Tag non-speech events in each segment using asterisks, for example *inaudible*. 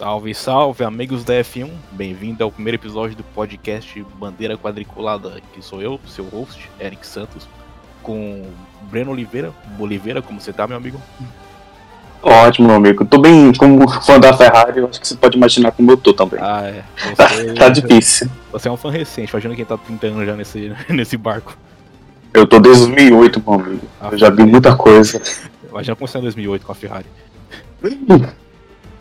Salve, salve, amigos da F1. Bem-vindo ao primeiro episódio do podcast Bandeira Quadriculada, que sou eu, seu host, Eric Santos, com Breno Oliveira. Oliveira, como você tá, meu amigo? Ótimo, meu amigo. Tô bem como fã da Ferrari, eu acho que você pode imaginar como eu tô também. Ah, é. *laughs* Você... tá difícil. Você é um fã recente, imagina quem tá 30 anos já nesse, *laughs* nesse barco. Eu tô desde 2008, meu amigo. Ah, eu já vi muita coisa. Imagina como você é em 2008 com a Ferrari. *laughs*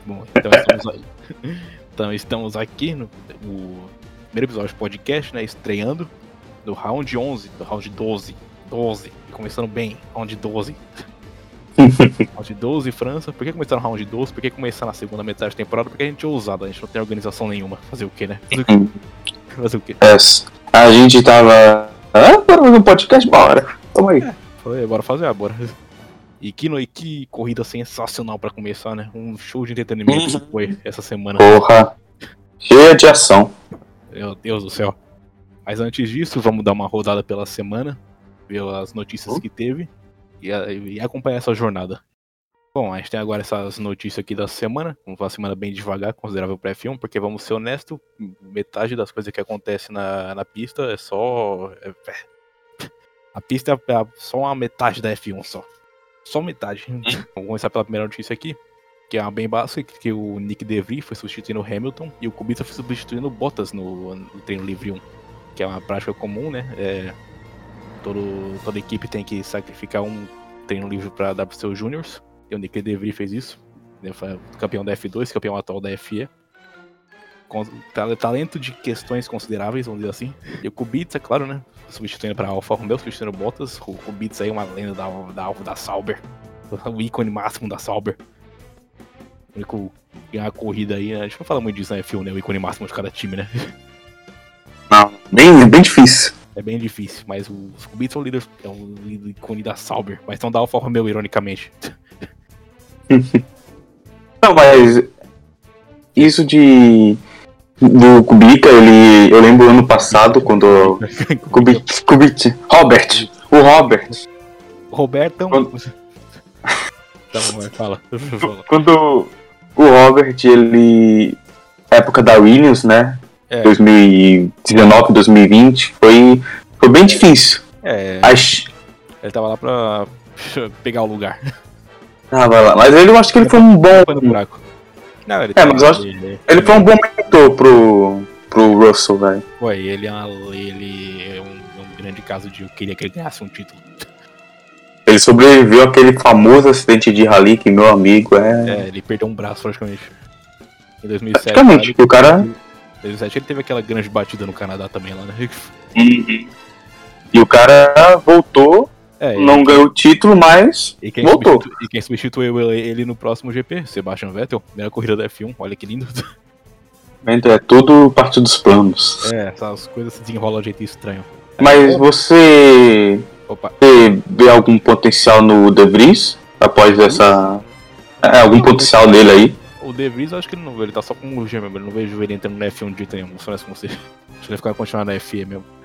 Bom, então estamos aí. *laughs* Então estamos aqui no, no primeiro episódio do podcast, né? Estreando do round 11, do round 12. 12. E começando bem, round 12. *laughs* round 12, França. Por que começar no round 12? Por que começar na segunda metade da temporada? Porque a gente é ousado, a gente não tem organização nenhuma. Fazer o quê, né? Fazer o quê? Fazer o quê? É, a gente tava. Ah, bora fazer um podcast, bora. Tamo aí. É, foi, bora fazer, ah, bora. E que, e que corrida sensacional para começar, né? Um show de entretenimento uhum. foi essa semana. Porra! Cheia de ação. Meu Deus do céu. Mas antes disso, vamos dar uma rodada pela semana, ver as notícias uhum. que teve e, e, acompanhar essa jornada. Bom, a gente tem agora essas notícias aqui da semana, uma semana bem devagar, considerável para F1, porque vamos ser honestos, metade das coisas que acontece na, na pista é só. É, é a pista é só uma metade da F1 só só metade. Hum. *laughs* Vamos começar pela primeira notícia aqui, que é uma bem básica, que o Nick DeVry foi substituindo o Hamilton e o Kubica foi substituindo o Bottas no, no treino livre 1, que é uma prática comum, né? É, todo, toda equipe tem que sacrificar um treino livre para dar para seus júniors, e o Nick DeVry fez isso. Foi campeão da F2, campeão atual da FE talento de questões consideráveis, vamos dizer assim. E o Kubica, claro, né? Substituindo para Alfa Romeo, substituindo Bottas. O Kubica aí é uma lenda da, da, da Sauber. *laughs* O ícone máximo da Sauber. O único ganhar a corrida aí, né? A gente não fala muito disso na F1, né? O ícone máximo de cada time, né? *laughs* Não, bem, bem difícil. É bem difícil, mas os Kubica são líderes, é um ícone da Sauber, mas são da Alfa Romeo, ironicamente. *laughs* Não, mas isso de do Kubica, ele. Eu lembro ano passado quando. *laughs* Kubica, Kubica, Robert. O Robert. Roberto. Quando... *laughs* tá bom, *laughs* fala. quando o Robert, ele. Época da Williams, né? É. 2019, 2020, foi, foi bem difícil. É. As... Ele tava lá pra pegar o lugar. Ah, vai lá. Mas ele, eu acho que ele foi um bom. Foi no buraco. Não, ele é, mas eu acho ele, ele foi um bom mentor pro, pro Russell, velho. Ué, ele é, uma, ele é um, um, grande caso de eu queria que ele ganhasse um título. Ele sobreviveu àquele famoso acidente de rally que meu amigo é. É, ele perdeu um braço praticamente. Em 2007. Praticamente, o cara. Em 2007 ele teve aquela grande batida no Canadá também lá, né? Uhum. E o cara voltou é, não ganhou o título, mas e quem voltou. E quem substituiu ele no próximo GP? Sebastian Vettel, primeira corrida da F1, olha que lindo. Então, é tudo parte dos planos. É, essas coisas se desenrolam de jeito estranho. Mas você, Opa. você vê algum potencial no De Vries após essa. É, algum potencial nele aí? O De Vries, acho que ele não ele tá só com o G mesmo, eu não vejo ele entrando na F1 de jeito nenhum, se com você. Acho que ele vai ficar continuar na FE mesmo.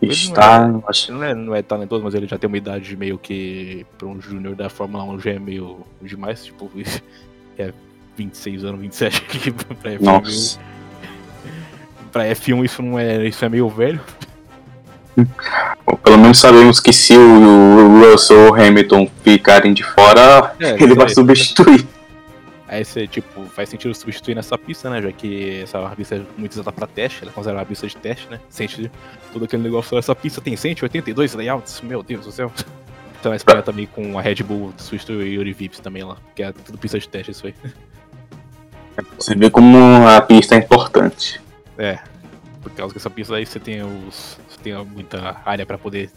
Está. Não é, acho... não, é, não é talentoso, mas ele já tem uma idade meio que. Pra um júnior da Fórmula 1 já é meio demais, tipo. *laughs* É 26 anos, 27 aqui *laughs* pra F1. Nossa. Pra F1 isso não é. Isso é meio velho. Bom, pelo menos sabemos que se o Russell ou o Hamilton ficarem de fora, é, ele vai substituir. Aí você, tipo, faz sentido substituir nessa pista, né? Já que essa pista é muito usada pra teste, ela é considerada uma pista de teste, né? Sente todo aquele negócio. Essa pista tem 182 layouts, meu Deus do céu. Então vai esperar também com a Red Bull substituir o Yuri Vips também lá, que é tudo pista de teste isso aí. Você vê como a pista é importante. É, por causa que essa pista aí você tem os. Você tem muita área pra poder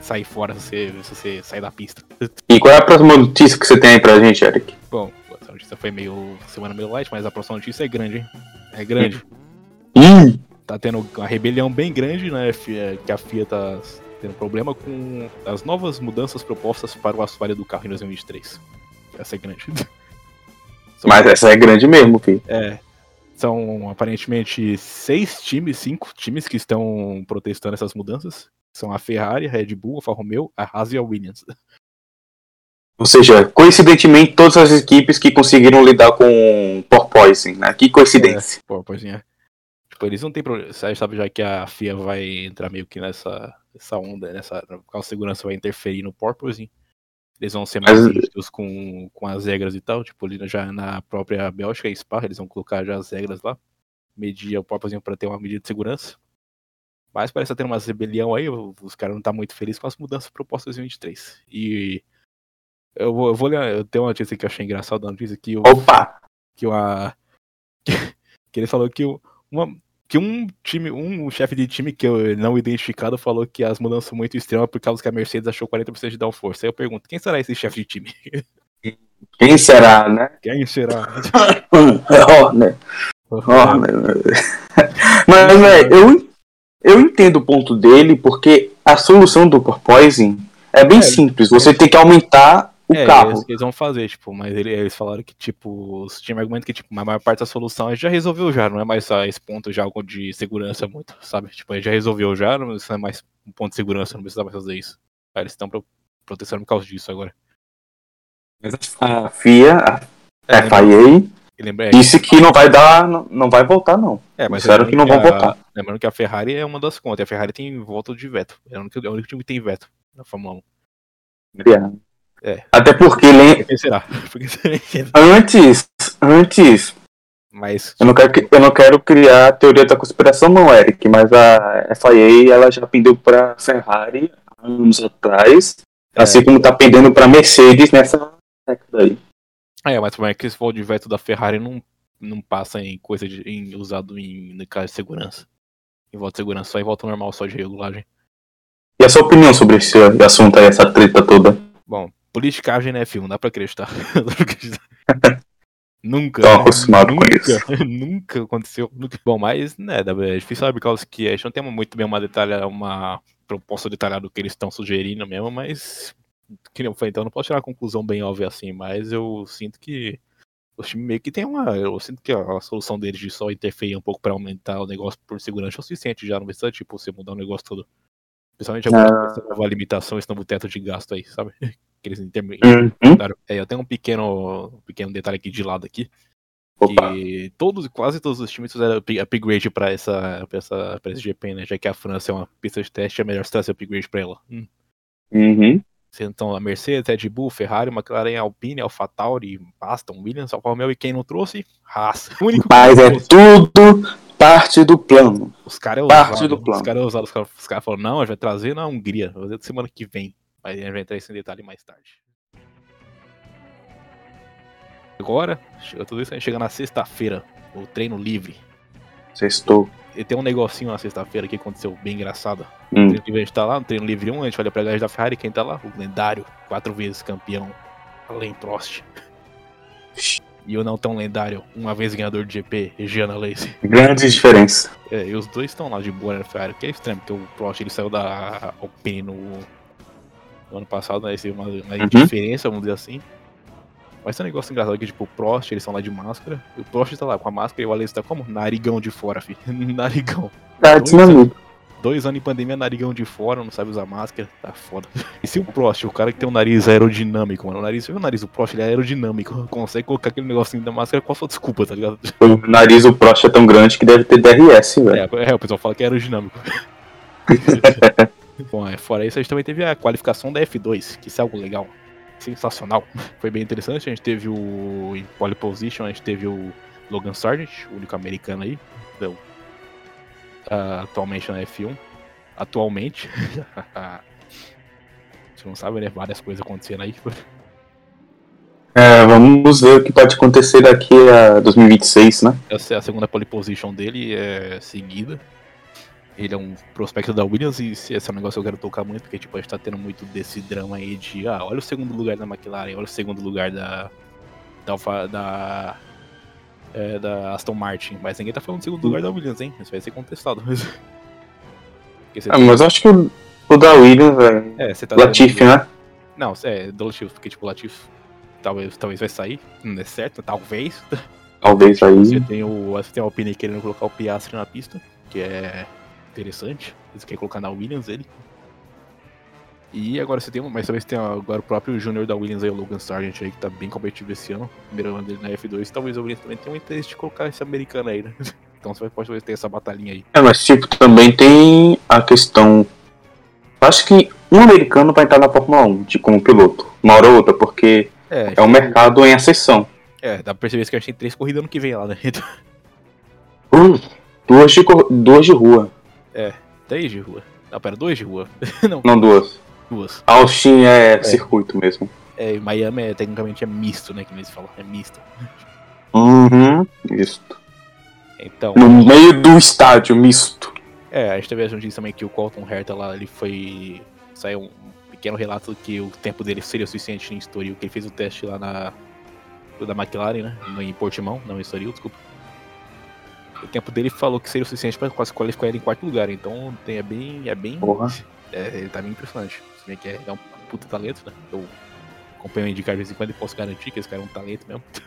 sair fora se você, se você sair da pista. E qual é a próxima notícia que você tem aí pra gente, Eric? Bom, essa notícia foi meio. semana meio light, mas a próxima notícia é grande, hein? É grande. Hum. Tá tendo uma rebelião bem grande, né? Que a FIA tá tendo problema com as novas mudanças propostas para o assoalho do carro em 2023. Essa é grande. *laughs* Mas essa é grande mesmo, filho. É. São aparentemente seis times, cinco times que estão protestando essas mudanças. São a Ferrari, a Red Bull, a Alfa Romeo, a Haas e a Williams. Ou seja, coincidentemente, todas as equipes que conseguiram lidar com porpoising, né? Que coincidência. É, porpoising, é. Tipo, eles não tem problema. Você sabe já que a FIA vai entrar meio que nessa, nessa onda, nessa. A segurança vai interferir no porpoising. Eles vão ser mais rígidos com, com as regras e tal. Tipo, já na própria Bélgica e Spa, eles vão colocar já as regras lá. Medir o porpoising para ter uma medida de segurança. Mas parece ter uma rebelião aí, os caras não estão tá muito felizes com as mudanças propostas em 23. E eu vou, eu vou ler, eu tenho uma notícia que eu achei engraçada, uma notícia que o Opa! Que uma que, *laughs* que ele falou que uma que um time, um chefe de time que eu não identificado falou que as mudanças são muito extremas por causa que a Mercedes achou 40% de downforce. Aí eu pergunto, quem será esse chefe de time? *laughs* Quem será, né? Quem será? *laughs* Horner. Horner. Mas, velho, eu, eu entendo o ponto dele, porque a solução do porpoising é bem é, simples. Você tem que aumentar o é, carro. Eles, eles vão fazer, tipo, mas ele, eles falaram que, tipo, os times argumentam que, tipo, a maior parte da solução já resolveu já, não é mais só esse ponto já algo de segurança muito, sabe? Tipo, já resolveu já, não é mais um ponto de segurança, não precisa mais fazer isso. Aí eles estão protestando por causa disso agora. A FIA, a é, FIA, lembra, é, disse que não vai dar, não, não vai voltar, não. É, mas Disseram que não vão voltar. Lembrando que a Ferrari é uma das contas, a Ferrari tem voto de veto. É o único, é o único time que tem veto na Fórmula 1. É. Até porque lem... Por será? *laughs* antes, antes. Mas eu não quero eu não quero criar teoria da conspiração não, Eric, mas a FIA ela já pendeu para Ferrari anos atrás, é. assim como tá pendendo para Mercedes nessa década aí. É, mas como é que esse voo de veto da Ferrari não não passa em coisa de, em, usado em, em caso de segurança. Em volta de segurança, só em volta normal, só de regulagem. E a sua opinião sobre esse assunto aí, essa treta toda? Bom, politicagem na F1, dá pra acreditar. *laughs* nunca. Tô acostumado nunca, com isso. *laughs* Nunca aconteceu. Nunca. Bom, mas, né, é difícil saber por causa que a gente não tem muito bem uma detalha, uma proposta detalhada do que eles estão sugerindo mesmo, mas. Que não foi, então não posso tirar uma conclusão bem óbvia assim, mas eu sinto que os times meio que tem uma. Eu sinto que a, solução deles de só interferir um pouco pra aumentar o negócio por segurança é o suficiente já, não precisa, tipo, você mudar o negócio todo. Principalmente agora ah. nova limitação, esse novo teto de gasto aí, sabe? *laughs* Que eles uhum. é, eu tenho um pequeno, um pequeno detalhe aqui de lado aqui. Opa. Que todos, quase todos os times fizeram upgrade pra essa, pra essa pra esse GP, né? Já que a França é uma pista de teste, é melhor se trazer upgrade pra ela. Hum. Uhum. Então, a Mercedes, Red Bull, Ferrari, McLaren, Alpine, AlphaTauri, Aston, Williams, Alfa Romeo e quem não trouxe? Haas. *laughs* Mas é tudo parte do plano. Os caras é parte do plano. Os caras usaram, os caras cara falaram, não, a gente vai trazer na Hungria, vai fazer semana que vem. Mas a gente vai entrar nesse detalhe mais tarde. Agora, tudo isso a gente chega na sexta-feira, o treino livre. Sextou. E tem um negocinho na sexta-feira que aconteceu bem engraçado. Hum. Treino livre a gente tá lá, no treino livre 1, a gente olha pra galera da Ferrari, quem tá lá? O lendário, quatro vezes campeão, Alain Prost. E o não tão lendário, uma vez ganhador de GP, Gianna Lacey. Grande diferença. É, e os dois estão lá de boa na Ferrari, que é estranho, porque o Prost ele saiu da Alpine no, no ano passado, né? Esse uma, uma uhum. diferença, vamos dizer assim. Mas tem um negócio engraçado que, tipo, o Prost, eles estão lá de máscara, e o Prost tá lá com a máscara e o Alessio tá como? Narigão de fora, filho. *laughs* narigão. Tá desmaluco. Dois anos em pandemia, narigão de fora, não sabe usar máscara, tá foda. *laughs* E se o Prost, o cara que tem um nariz aerodinâmico, mano, o nariz, você viu o nariz do Prost, ele é aerodinâmico, *laughs* consegue colocar aquele negocinho da máscara, qual a sua desculpa, tá ligado? O nariz do Prost é tão grande que deve ter DRS, velho. É, é, o pessoal fala que é aerodinâmico. Bom, é, fora isso, a gente também teve a qualificação da F2, que isso é algo legal, sensacional. *laughs* Foi bem interessante, a gente teve o em pole position, a gente teve o Logan Sargent, o único americano aí, deu, uh, atualmente na F1. Atualmente. *laughs* Você não sabe, né? Várias coisas acontecendo aí. É, vamos ver o que pode acontecer daqui a 2026, né? Essa é a segunda pole position dele, é seguida. Ele é um prospecto da Williams e esse é um negócio que eu quero tocar muito, porque tipo, a gente tá tendo muito desse drama aí de ah, olha o segundo lugar da McLaren, olha o segundo lugar da. da, da, é, da Aston Martin. Mas ninguém tá falando do segundo lugar da Williams, hein? Isso vai ser contestado. *laughs* ah, tem... mas acho que o, o da Williams, velho. É, você tá. Latifi, né? Não, é do Latifi, porque tipo, o Latifi talvez, talvez vai sair, não é certo, talvez. Talvez aí. Você tem o. Você tem a Alpine querendo colocar o Piastri na pista, que é interessante. Eles querem colocar na Williams ele. E agora você tem mas também você tem agora o próprio Júnior da Williams aí, o Logan Sargent aí, que tá bem competitivo esse ano. Primeiro ano dele na F2. Talvez o Williams também tenha um interesse de colocar esse americano aí, né? *laughs* Então você pode ter essa batalhinha aí. É, mas tipo, também tem a questão. Acho que um americano vai entrar na Fórmula 1 de, como piloto, uma hora ou outra, porque é, é um mercado em acessão. É, dá pra perceber que a gente tem três corridas no que vem lá, né? *laughs* Uh, duas, de, duas de rua. É, três de rua. Não, pera, duas de rua. *laughs* Não, Não duas. Duas. Austin é, é, circuito mesmo. É, Miami é, tecnicamente é misto, né? Que eles falam, é misto. Uhum, misto. Então. No meio do estádio, misto. É, a gente teve a notícia também que o Colton Herta lá, ele foi. Saiu um pequeno relato que o tempo dele seria suficiente em Estoril, que ele fez o teste lá na. da McLaren, né? Em Portimão, não em Estoril, desculpa. O tempo dele falou que seria o suficiente para quase qualificar ele em quarto lugar, então tem, é bem. É bem. Porra. É, ele tá bem impressionante. Você vê que é, é um puta talento, né? Eu acompanho o indicar de vez em quando e posso garantir que esse cara é um talento mesmo. *laughs*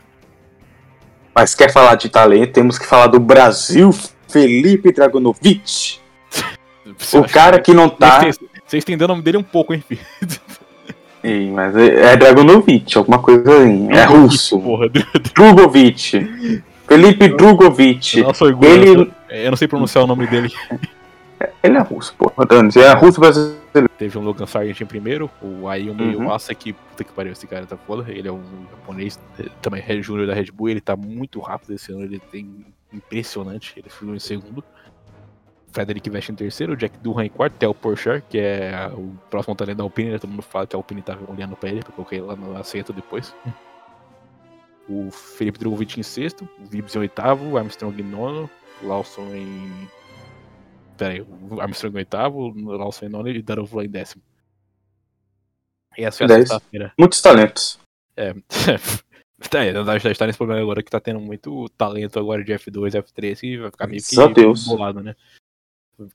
Mas quer falar de talento, temos que falar do Brasil, Felipe Dragonovic. *laughs* o cara que não tá. Você estendeu o nome dele um pouco, hein, filho? *laughs* Sim, mas é, é Dragonovic, alguma coisa assim. É russo. Porra. Drugovic. Felipe Drugovic. Nossa, ele... Eu não sei pronunciar o nome dele. *laughs* Ele é russo, porra. É russo brasileiro. Teve um Logan Sargent em primeiro, o Ayumi uhum. Massa, que puta que pariu, esse cara tá foda. Ele é um japonês, também é júnior da Red Bull, ele tá muito rápido esse ano, ele tem impressionante, ele foi em segundo. Frederic Vest em terceiro, Jack Durham em quarto, Theo Porcher, que é o próximo talento da Alpine, né? todo mundo fala que a Alpine tá olhando pra ele, porque eu coloquei lá no assento depois. O Felipe Drogovic em sexto, o Vibs em oitavo, Armstrong em nono, Lawson em Pera aí, o Armstrong em oitavo, o Lawson em nono e Darovula em décimo. E essa foi a sexta-feira. Muitos talentos. É. *laughs* É, a gente tá nesse problema agora que tá tendo muito talento agora de F2, F3 e vai ficar meio que bolado, né?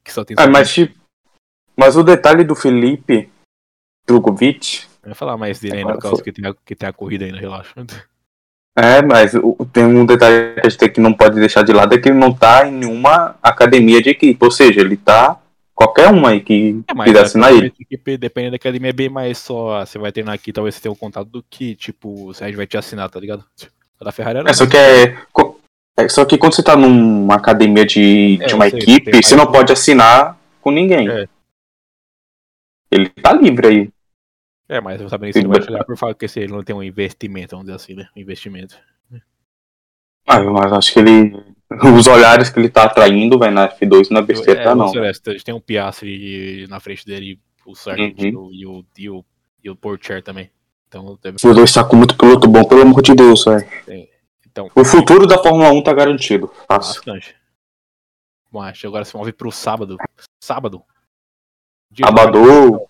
Que só tem ah, mas, tipo, mas o detalhe do Felipe Drogovic. Eu ia falar mais dele ainda por causa que tem, a, que tem a corrida ainda, relaxa. É, mas tem um detalhe que a gente que não pode deixar de lado, é que ele não tá em nenhuma academia de equipe, ou seja, ele tá qualquer uma aí que é, assinar ele. Equipe, dependendo da academia, é bem mais só, você vai treinar aqui, talvez você tenha um contato do que, tipo, a gente vai te assinar, tá ligado? *laughs* Da Ferrari era É, só que é, é, só que quando você tá numa academia de, é, de uma sei, equipe, você não pode assinar com ninguém. É. Ele tá livre aí. É, mas eu sabendo que ele vai chegar por falar que ele não tem um investimento, vamos dizer assim, né? Um investimento. Ah, mas acho que ele. Os olhares que ele tá atraindo, vai na F2 não é besteira, é, não. Gente tem um Piastri na frente dele, o Sargent uhum. e, o, e, o, e o Porcher também. Então, deve... Os dois tá com muito piloto bom, pelo amor de Deus, velho. Então, o futuro da Fórmula 1 tá garantido. Fácil. Bastante. Bom, acho que agora se move pro sábado. Sábado. Sábado.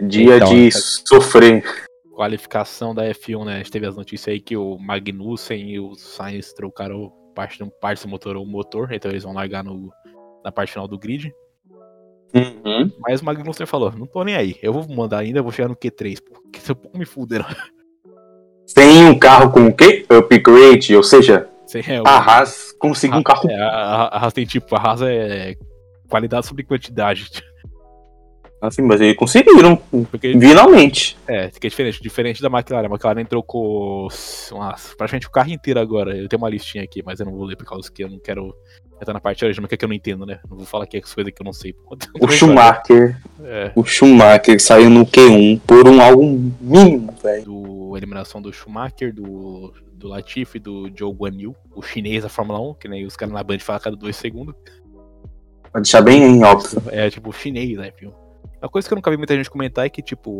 Dia então, de sofrer. Qualificação da F1, né? A gente teve as notícias aí que o Magnussen e o Sainz trocaram parte, parte do motor ou motor, então eles vão largar no, na parte final do grid. Uhum. Mas o Magnussen falou: não tô nem aí, eu vou mandar ainda, vou chegar no Q3, porque se eu me fuderam. Tem um carro com o quê? Upgrade, ou seja, Sim, é, a Haas conseguiu um carro. É, a, a Haas tem tipo, a Haas é qualidade sobre quantidade. *laughs* Assim, mas eles conseguiram, Porque, finalmente. É, que é diferente, diferente da McLaren. A McLaren trocou uma, praticamente o carro inteiro agora. Eu tenho uma listinha aqui, mas eu não vou ler por causa que eu não quero entrar na parte original, que é que eu não entendo, né? Não vou falar aqui as coisas que eu não sei. O Schumacher, é. o Schumacher saiu no Q1 por um algo mínimo, velho. Do eliminação do Schumacher, do, do Latifi, do Joe Guan Yu, o chinês da Fórmula 1, que nem os caras na Band falam a cada dois segundos. Pra deixar bem óbvio. É, tipo, chinês, né, filho? Uma coisa que eu nunca vi muita gente comentar é que, tipo,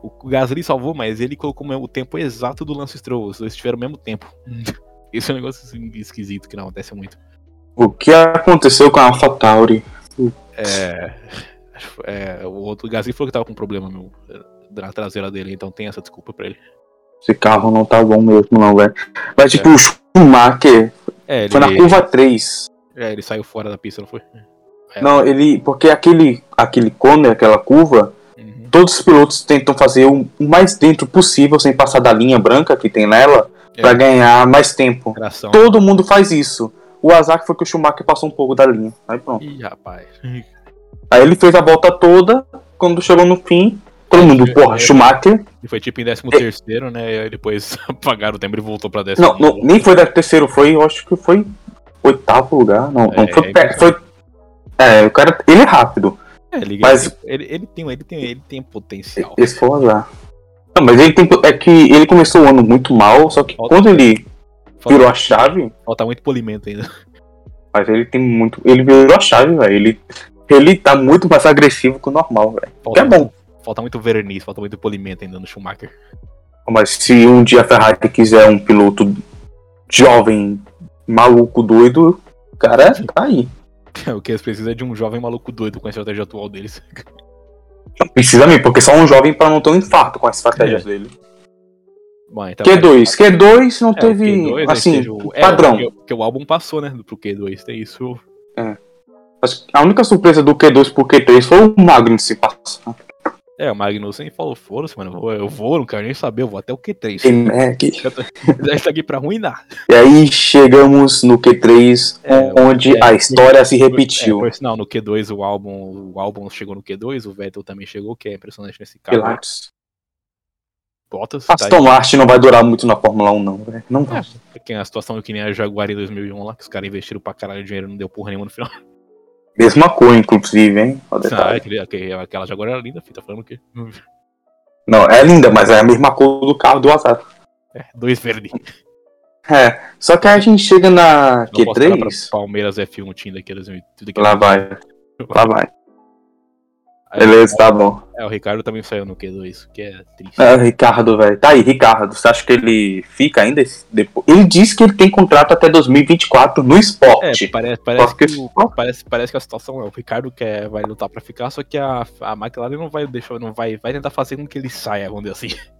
o Gasly salvou, mas ele colocou o tempo exato do Lance Stroll. Os dois tiveram o mesmo tempo. *laughs* Esse é um negócio assim, esquisito que não acontece muito. O que aconteceu com a AlphaTauri? É, é. O outro Gasly falou que tava com problema no, na traseira dele, então tem essa desculpa pra ele. Esse carro não tá bom mesmo, não, velho. Mas, tipo, é. o Schumacher é, ele... foi na curva 3. É, ele saiu fora da pista, não foi? É. Não, ele. Porque aquele, aquele cone, aquela curva, uhum. todos os pilotos tentam fazer o mais dentro possível sem passar da linha branca que tem nela é. para ganhar mais tempo. Tração. Todo mundo faz isso. O azar foi que o Schumacher passou um pouco da linha. Aí pronto. Ih, rapaz. Aí ele fez a volta toda, quando chegou no fim, todo mundo, porra, Schumacher. E foi tipo em 13 terceiro, né? E aí depois *laughs* apagaram o tempo e voltou pra décimo. Não, não, nem foi décimo terceiro, foi, eu acho que foi oitavo lugar. Não, é, não foi, é, foi. É, o cara. Ele é rápido. É, ele, mas ele, ele, tem, ele, tem, ele tem potencial. Esse foi azar. Não, mas ele tem. É que ele começou o ano muito mal, só que Falta quando ele virou a chave. Falta muito polimento ainda. Mas ele tem muito. Ele virou a chave, velho. Ele, ele tá muito mais agressivo que o normal, velho. Que é bom. Falta muito verniz, falta muito polimento ainda no Schumacher. Mas se um dia a Ferrari quiser um piloto jovem, maluco, doido, o cara tá aí. *laughs* o que eles precisam é de um jovem maluco doido com a estratégia atual deles. *laughs* Não precisa mesmo, porque só um jovem para não ter um infarto com as estratégias é. dele. Bom, então Q2, Q2 não é, teve, Q2, assim, o, é, padrão. Porque, porque, o álbum passou, né, pro Q2, tem isso. É. A única surpresa do Q2 pro Q3 foi o Magnus se passar. É, o Magnussen falou, foda-se, mano, eu vou, eu vou, não quero nem saber, eu vou até o Q3. Tem é, que... *laughs* Está aqui pra ruinar. E aí chegamos no Q3, é, onde é, a história se repetiu. É, por sinal, no Q2 o álbum, o álbum chegou no Q2, o Vettel também chegou, que é impressionante nesse caso. Pilatos. Bottas. Aston tá Martin não vai durar muito na Fórmula 1, não, velho. Não vai. É, a situação que nem a Jaguar em 2001 lá, que os caras investiram pra caralho de dinheiro e não deu porra nenhuma no final. Mesma cor, inclusive, hein? Ah, aquele, aquela Jaguar era linda, filho. Tá falando o quê? Não, é linda, mas é a mesma cor do carro do azar. É, dois verdes. É, só que aí a gente chega na Q3. Palmeiras F1 Team daqui, daqui Lá vai. Lá vai. Beleza, tá bom. É, o Ricardo também saiu no Q2, que é triste. É, o Ricardo, velho. Tá aí, Ricardo. Você acha que ele fica ainda depois? Ele disse que ele tem contrato até 2024 no esporte. É, parece, parece, que, parece, parece que a situação é o Ricardo quer, vai lutar pra ficar, só que a, a McLaren não vai deixar, não vai, vai tentar fazer com que ele saia, vamos dizer assim. *laughs*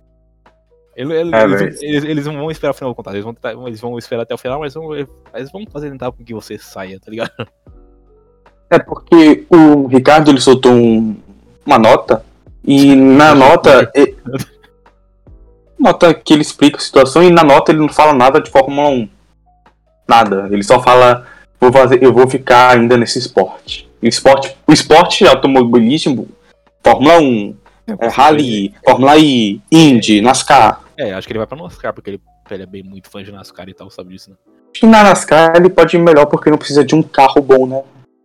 Ele, ele, é, eles, eles, eles, não vão esperar o final do contrato, eles vão, eles vão esperar até o final, mas vão, eles vão fazer tentar com que você saia, tá ligado? É porque o Ricardo ele soltou um, uma nota e na nota. Ele, nota que ele explica a situação e na nota ele não fala nada de Fórmula 1. Nada. Ele só fala. Vou fazer, eu vou ficar ainda nesse esporte. O esporte, o esporte automobilismo, Fórmula 1, é, é Rally, Fórmula I, Indy, NASCAR. É, acho que ele vai pra NASCAR, porque ele, ele é bem muito fã de NASCAR e tal, sabe disso, né? Acho que na NASCAR ele pode ir melhor porque não precisa de um carro bom, né?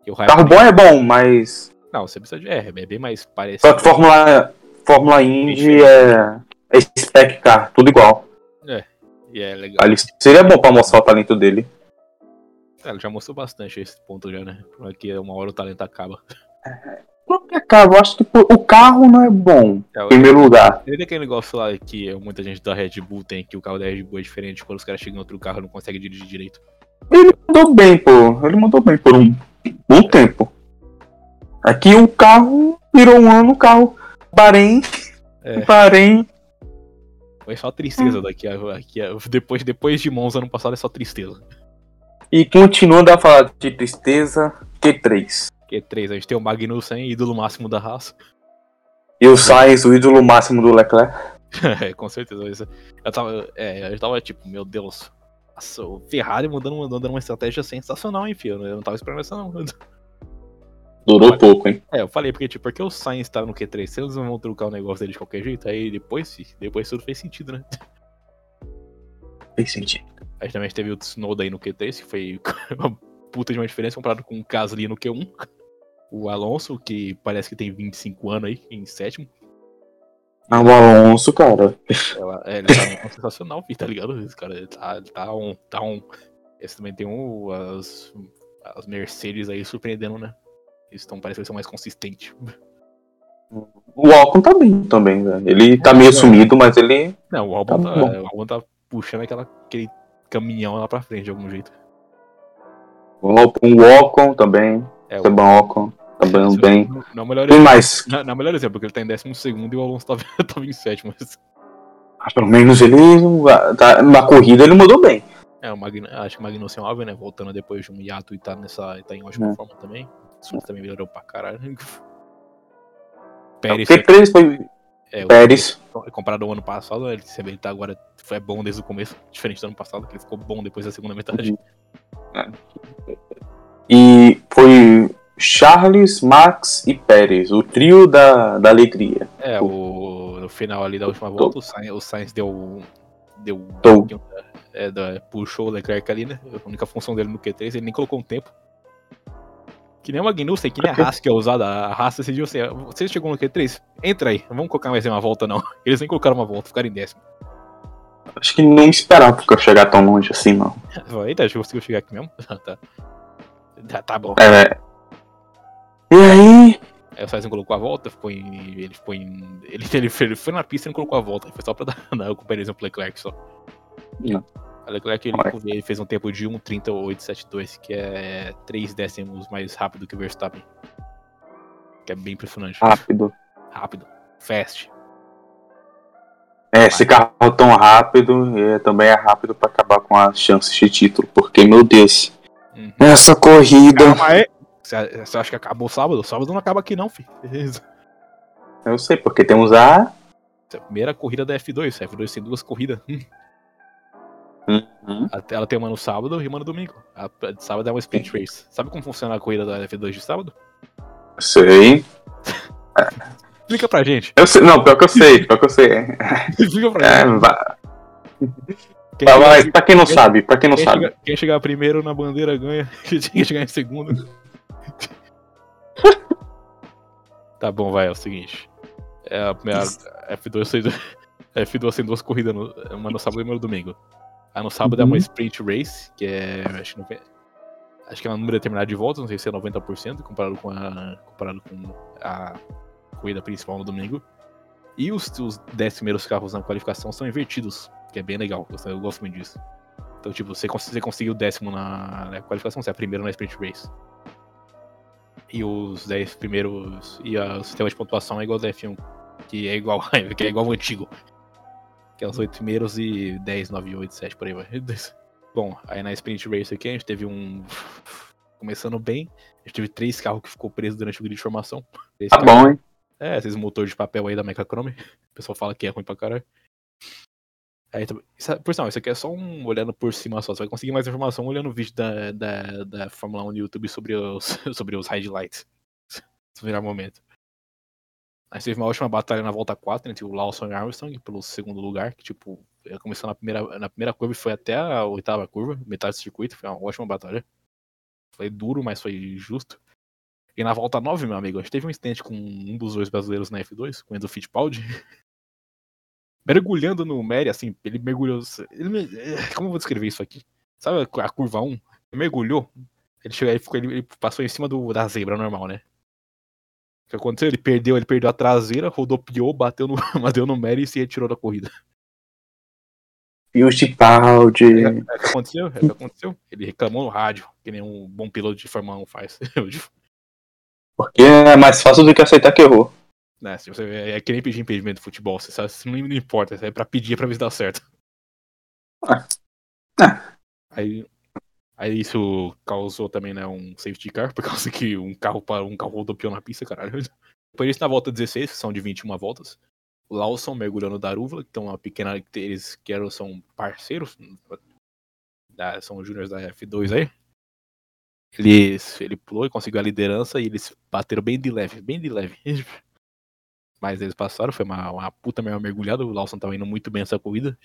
O carro bom é bom, mas. Não, você precisa de. É, é bem mais parecido. Só que Fórmula, Fórmula Indy é, é spec car, tudo igual. É, e é legal. Ali seria bom pra mostrar o talento dele. É, ele já mostrou bastante esse ponto já, né? Porque uma hora o talento acaba. É, não que acaba, eu acho que o carro não é bom, é, em primeiro lugar. Tem aquele negócio lá que muita gente da Red Bull tem, que o carro da Red Bull é diferente, quando os caras chegam em outro carro não conseguem dirigir direito. Ele mandou bem, pô. Ele mandou bem por um bom tempo. Aqui o carro virou um ano, o carro Bahrein. É. Bahrein. Foi só tristeza daqui. Aqui, depois, depois de Monza ano passado é só tristeza. E continuando a falar de tristeza, Q3. Q3, a gente tem o Magnussen, ídolo máximo da raça. E o Sainz, o ídolo máximo do Leclerc. *laughs* é, com certeza. Eu tava, é, eu tava tipo, meu Deus. Nossa, o Ferrari mudando, mudando uma estratégia sensacional, hein, filho? Eu não tava esperando essa não. Durou pouco, hein? É, eu falei, porque, tipo, porque o Sainz tá no Q3, se eles vão trocar o negócio dele de qualquer jeito, aí depois, depois tudo fez sentido, né? Fez sentido. Aí também teve o Tsunoda aí no Q3, que foi *laughs* uma puta de uma diferença comparado com o Gasly no Q1. O Alonso, que parece que tem 25 anos aí, em sétimo. Ah, o Alonso, cara. Ela, é, ele tá sensacional, filho, tá ligado? Esse cara ele tá, ele tá um. Tá um. Esse também tem um. As, as Mercedes aí surpreendendo, né? Eles estão parecendo ser mais consistentes. O álbum tá bem também, velho. Ele tá meio sumido, mas ele. Não, o álbum tá, tá, o álbum tá puxando aquela, aquele caminhão lá pra frente de algum jeito. O Ocon também. É, o Ocon. Tá bem. bem. Não, não melhor Tem mais. Não, não melhor exemplo, porque ele tá em 12 segundo e o Alonso tava, *laughs* tava em sétimo. Mas... Ah, pelo menos ele. Tá, na corrida ele mudou bem. É, o Magn... acho que o Magnussen é né? Voltando depois de um hiato e tá, nessa... tá em ótima é. forma também. Isso também melhorou pra caralho. *laughs* Pérez. P3 foi. É, Pérez. Comparado ao ano passado, ele, ele tá agora foi bom desde o começo, *laughs* diferente do ano passado, que ele ficou bom depois da segunda metade. É. E foi Charles, Max e Pérez, o trio da, da alegria. É, o, no final ali da última volta, o Sainz, o Sainz deu. Deu. É, da- puxou o Leclerc ali, né? A única função dele no Q3, ele nem colocou um tempo. Que nem o Magnussen, que nem a Haas que é usada. A Haas decidiu assim: você chegou no Q3? Entra aí, não vamos colocar mais uma volta, não. *laughs* Eles nem colocaram uma volta, ficaram em décimo. Acho que não esperava que eu chegar tão longe assim, não. *laughs* Eita, acho que conseguiu chegar aqui mesmo. *laughs* tá. Tá, tá bom. É. E aí? Aí o Sainz não colocou a volta, ficou em. Ele ficou em. Ele, ele, ele foi na pista e não colocou a volta. Foi só pra dar, dar o comparison pro Leclerc só. Não. Leclerc ele, Ué. ele fez um tempo de 1,3872, que é 3 décimos mais rápido que o Verstappen. Que é bem impressionante. Rápido. Rápido. Fast. É, esse carro tão rápido é, também é rápido pra acabar com as chances de título, porque, meu Deus, Uhum. essa corrida. Calma aí. Você acha que acabou o sábado? Sábado não acaba aqui não, filho. Essa Eu sei, porque temos a. é a primeira corrida da F2. A F2 tem duas corridas. Hum. Uhum. Ela tem uma no sábado e uma no domingo. A de sábado é uma sprint race. Sabe como funciona a corrida da F2 de sábado? Sei. *laughs* Explica pra gente. Eu sei. Não, pior que eu sei, pior que eu sei. *laughs* Explica pra É, gente. Quem vai, chegar- vai, pra quem não sabe, pra quem não Quem, sabe. chega- quem chegar primeiro na bandeira ganha. *laughs* Quem chegar em segundo. tá bom, vai, é o seguinte. É a primeira F2 tem, F2 tem duas corridas, no- uma no sábado e uma no domingo. A no sábado é uma Uhum. sprint race, que é. Acho que, não, acho que é um número determinado de voltas, não sei se é 90% comparado com a. comparado com a corrida principal no domingo. E os, os 10 primeiros carros na qualificação são invertidos, que é bem legal, eu, eu gosto muito disso. Então, tipo, você, cons- você conseguiu o décimo na, na qualificação, você é primeiro na sprint race. E os 10 primeiros. E a- o sistema de pontuação é igual ao da F1, que é igual, *laughs* que é igual ao antigo. Que os 8 primeiros e 10, 9, 8, 7, por aí vai. *laughs* Bom, aí na sprint race aqui a gente teve um. *laughs* Começando bem, a gente teve três carros que ficou preso durante o grid de formação. *laughs* Três Tá carros- bom, hein? é, esses motor de papel aí da Mechachrome. O pessoal fala que é ruim pra caralho. Aí, isso é- por sinal, isso aqui é só um olhando por cima só. Você vai conseguir mais informação olhando o vídeo da, da, da Fórmula 1 no YouTube sobre os, sobre os highlights. Se virar momento. Aí teve uma última batalha na volta 4 entre o Lawson e Armstrong pelo segundo lugar, que tipo, eh, começou na primeira, na primeira curva e foi até a oitava curva, metade do circuito, foi uma ótima batalha. Foi duro, mas foi justo. E na volta 9, meu amigo, a gente teve um instante com um dos dois brasileiros na F2, com o Enzo Fittipaldi. *laughs* Mergulhando no Mary, assim, ele mergulhou. Ele, eh, como eu vou descrever isso aqui? Sabe a curva 1? Ele mergulhou. Ele, chegou, ele, ele, ele passou em cima do, da zebra normal, né? O que aconteceu? Ele perdeu, ele perdeu a traseira, rodopiou, bateu no, *laughs* bateu no Mary e se retirou da corrida. E o Chipaldi. É, é o que aconteceu? É o que aconteceu? Ele reclamou no rádio, que nem um bom piloto de Fórmula 1 faz. *laughs* Porque é mais fácil do que aceitar que errou. né, se você, é que nem pedir impedimento de futebol, você sabe, isso não, não importa, é pra pedir é pra ver se dá certo. Ah. Ah. Aí, aí isso causou também, né, um safety car, por *laughs* causa que um carro para um carro rodopiou na pista, caralho. Depois disso, na volta 16, que são de 21 voltas, o Lawson mergulhou no Darúvula, que tem uma pequena. que Eles que eram, são parceiros, da, são júniores da F2 aí. Ele, ele pulou e conseguiu a liderança e eles bateram bem de leve, bem de leve. *laughs* Mas eles passaram, foi uma, uma puta merda mergulhada. O Lawson tava indo muito bem essa corrida.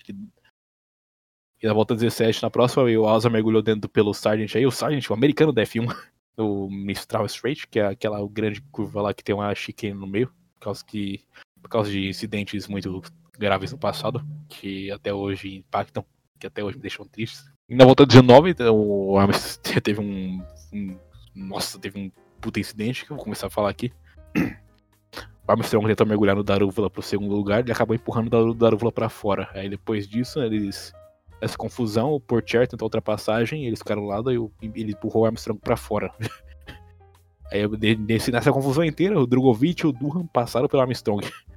E na volta 17, na próxima, o Alza mergulhou dentro pelo Sargent aí. O Sargent, o americano da F1, *laughs* o Mistral Straight, que é aquela grande curva lá que tem uma chicane no meio, por causa, que, por causa de incidentes muito graves no passado, que até hoje impactam, que até hoje me deixam tristes. E na volta 19, o Armstrong *laughs* teve um, um. Nossa, teve um puta incidente que eu vou começar a falar aqui. *clears throat* O Armstrong tentou mergulhar no Darúvula pro segundo lugar, ele acabou empurrando o Darúvula pra fora. Aí depois disso, eles. Essa confusão, o Portier tentou a ultrapassagem, eles ficaram lá, o- ele empurrou o Armstrong pra fora. *laughs* Aí nesse- nessa confusão inteira, o Drogovic e o Durham passaram pelo Armstrong. *laughs*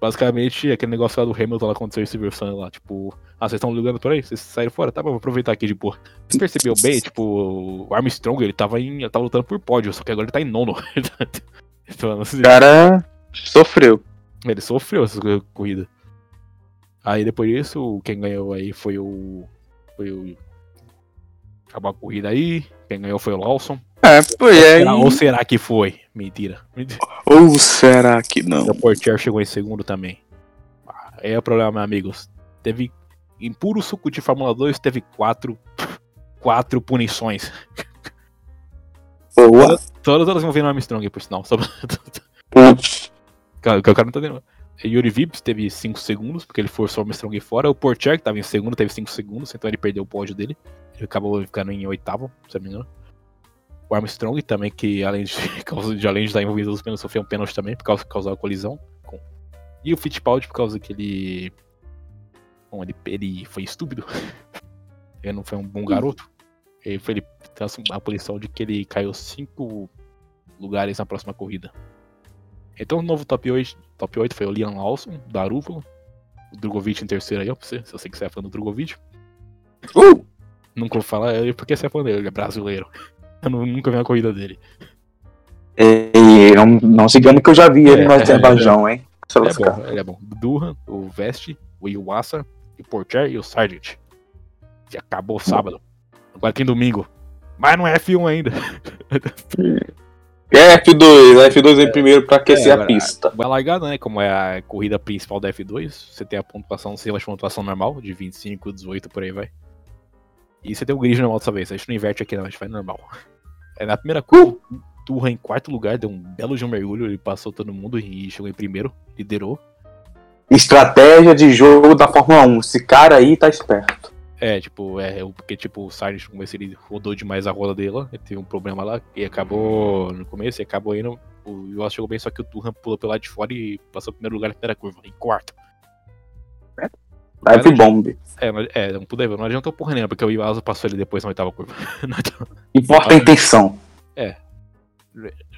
Basicamente, aquele negócio lá do Hamilton lá aconteceu esse versão lá, tipo, ah, vocês estão ligando por aí? Vocês saíram fora? Tá, vou aproveitar aqui de boa. Você percebeu bem, tipo, o Armstrong, ele tava em. Ele tava lutando por pódio, só que agora ele tá em nono. *laughs* então, assim, O cara sofreu. ele sofreu essa corrida. Aí depois disso, quem ganhou aí foi o. Foi o. Acabou a corrida aí. Quem ganhou foi o Lawson. É, foi ou, é. será, ou será que foi? Mentira. Mentira. Ou será que não? O Portier chegou em segundo também. Ah, É o problema, meus amigos. Teve. Em puro suco de Fórmula 2, teve quatro. Quatro punições. Boa. Todas elas vão vir no Armstrong, por sinal. Só... Que *laughs* o cara não tá entendendo. Yuri Vips teve 5 segundos, porque ele forçou o Armstrong fora. O Portier, que tava em segundo, teve 5 segundos, então ele perdeu o pódio dele. Ele acabou ficando em oitavo, se não me engano. O Armstrong também, que além de, *laughs* de, além de estar envolvido nos pênaltis, sofreu um pênalti também, por causa de causar colisão. Com... E o Fittipaldi, por causa que ele. Bom, ele, ele foi estúpido. *laughs* ele não foi um bom garoto. Ele, foi, ele tem a punição de que ele caiu 5 lugares na próxima corrida. Então o novo top 8, top 8 foi o Liam Lawson, da Arúvalo. O Drogovic em terceiro aí, ó, pra você, se você quiser é fã do Drogovic. Uh! Nunca vou falar ele porque você é fã dele, ele é brasileiro. *laughs* Eu não- nunca vi uma corrida dele. E não, não se engane que eu já vi ele É, no é, Azerbaijão, hein? Se Ele é bom, ele é bom. O Durham, o Veste, o Iwasa, o Porcher e o Sargent. Que acabou sábado. Agora tem domingo. Mas não é F1 ainda. *laughs* É F2, F2 em primeiro pra aquecer É, a agora, pista. Vai largada, né? Como é a corrida principal da F2. Você tem a pontuação, você de pontuação normal, de 25, 18, por aí vai. E você tem o grid normal dessa vez. A gente não inverte aqui, não, a gente vai normal. É, na primeira curva, o Turra em quarto lugar, deu um belo de um mergulho, ele passou todo mundo e chegou em primeiro, liderou. Estratégia de jogo da Fórmula 1. Esse cara aí tá esperto. É, tipo, é, o- porque tipo, o Sargent no começo ele rodou demais a roda dele, ele teve um problema lá, e acabou no começo, e acabou indo. O Iwas chegou bem, só que o Turhan pulou pelo lado de fora e passou o primeiro lugar na primeira curva, em quarto. Live bomb. É, mas- é não, pude, não adiantou porra nenhuma, porque o Iwasa passou ele depois na oitava curva. *laughs* Não. Importa a intenção.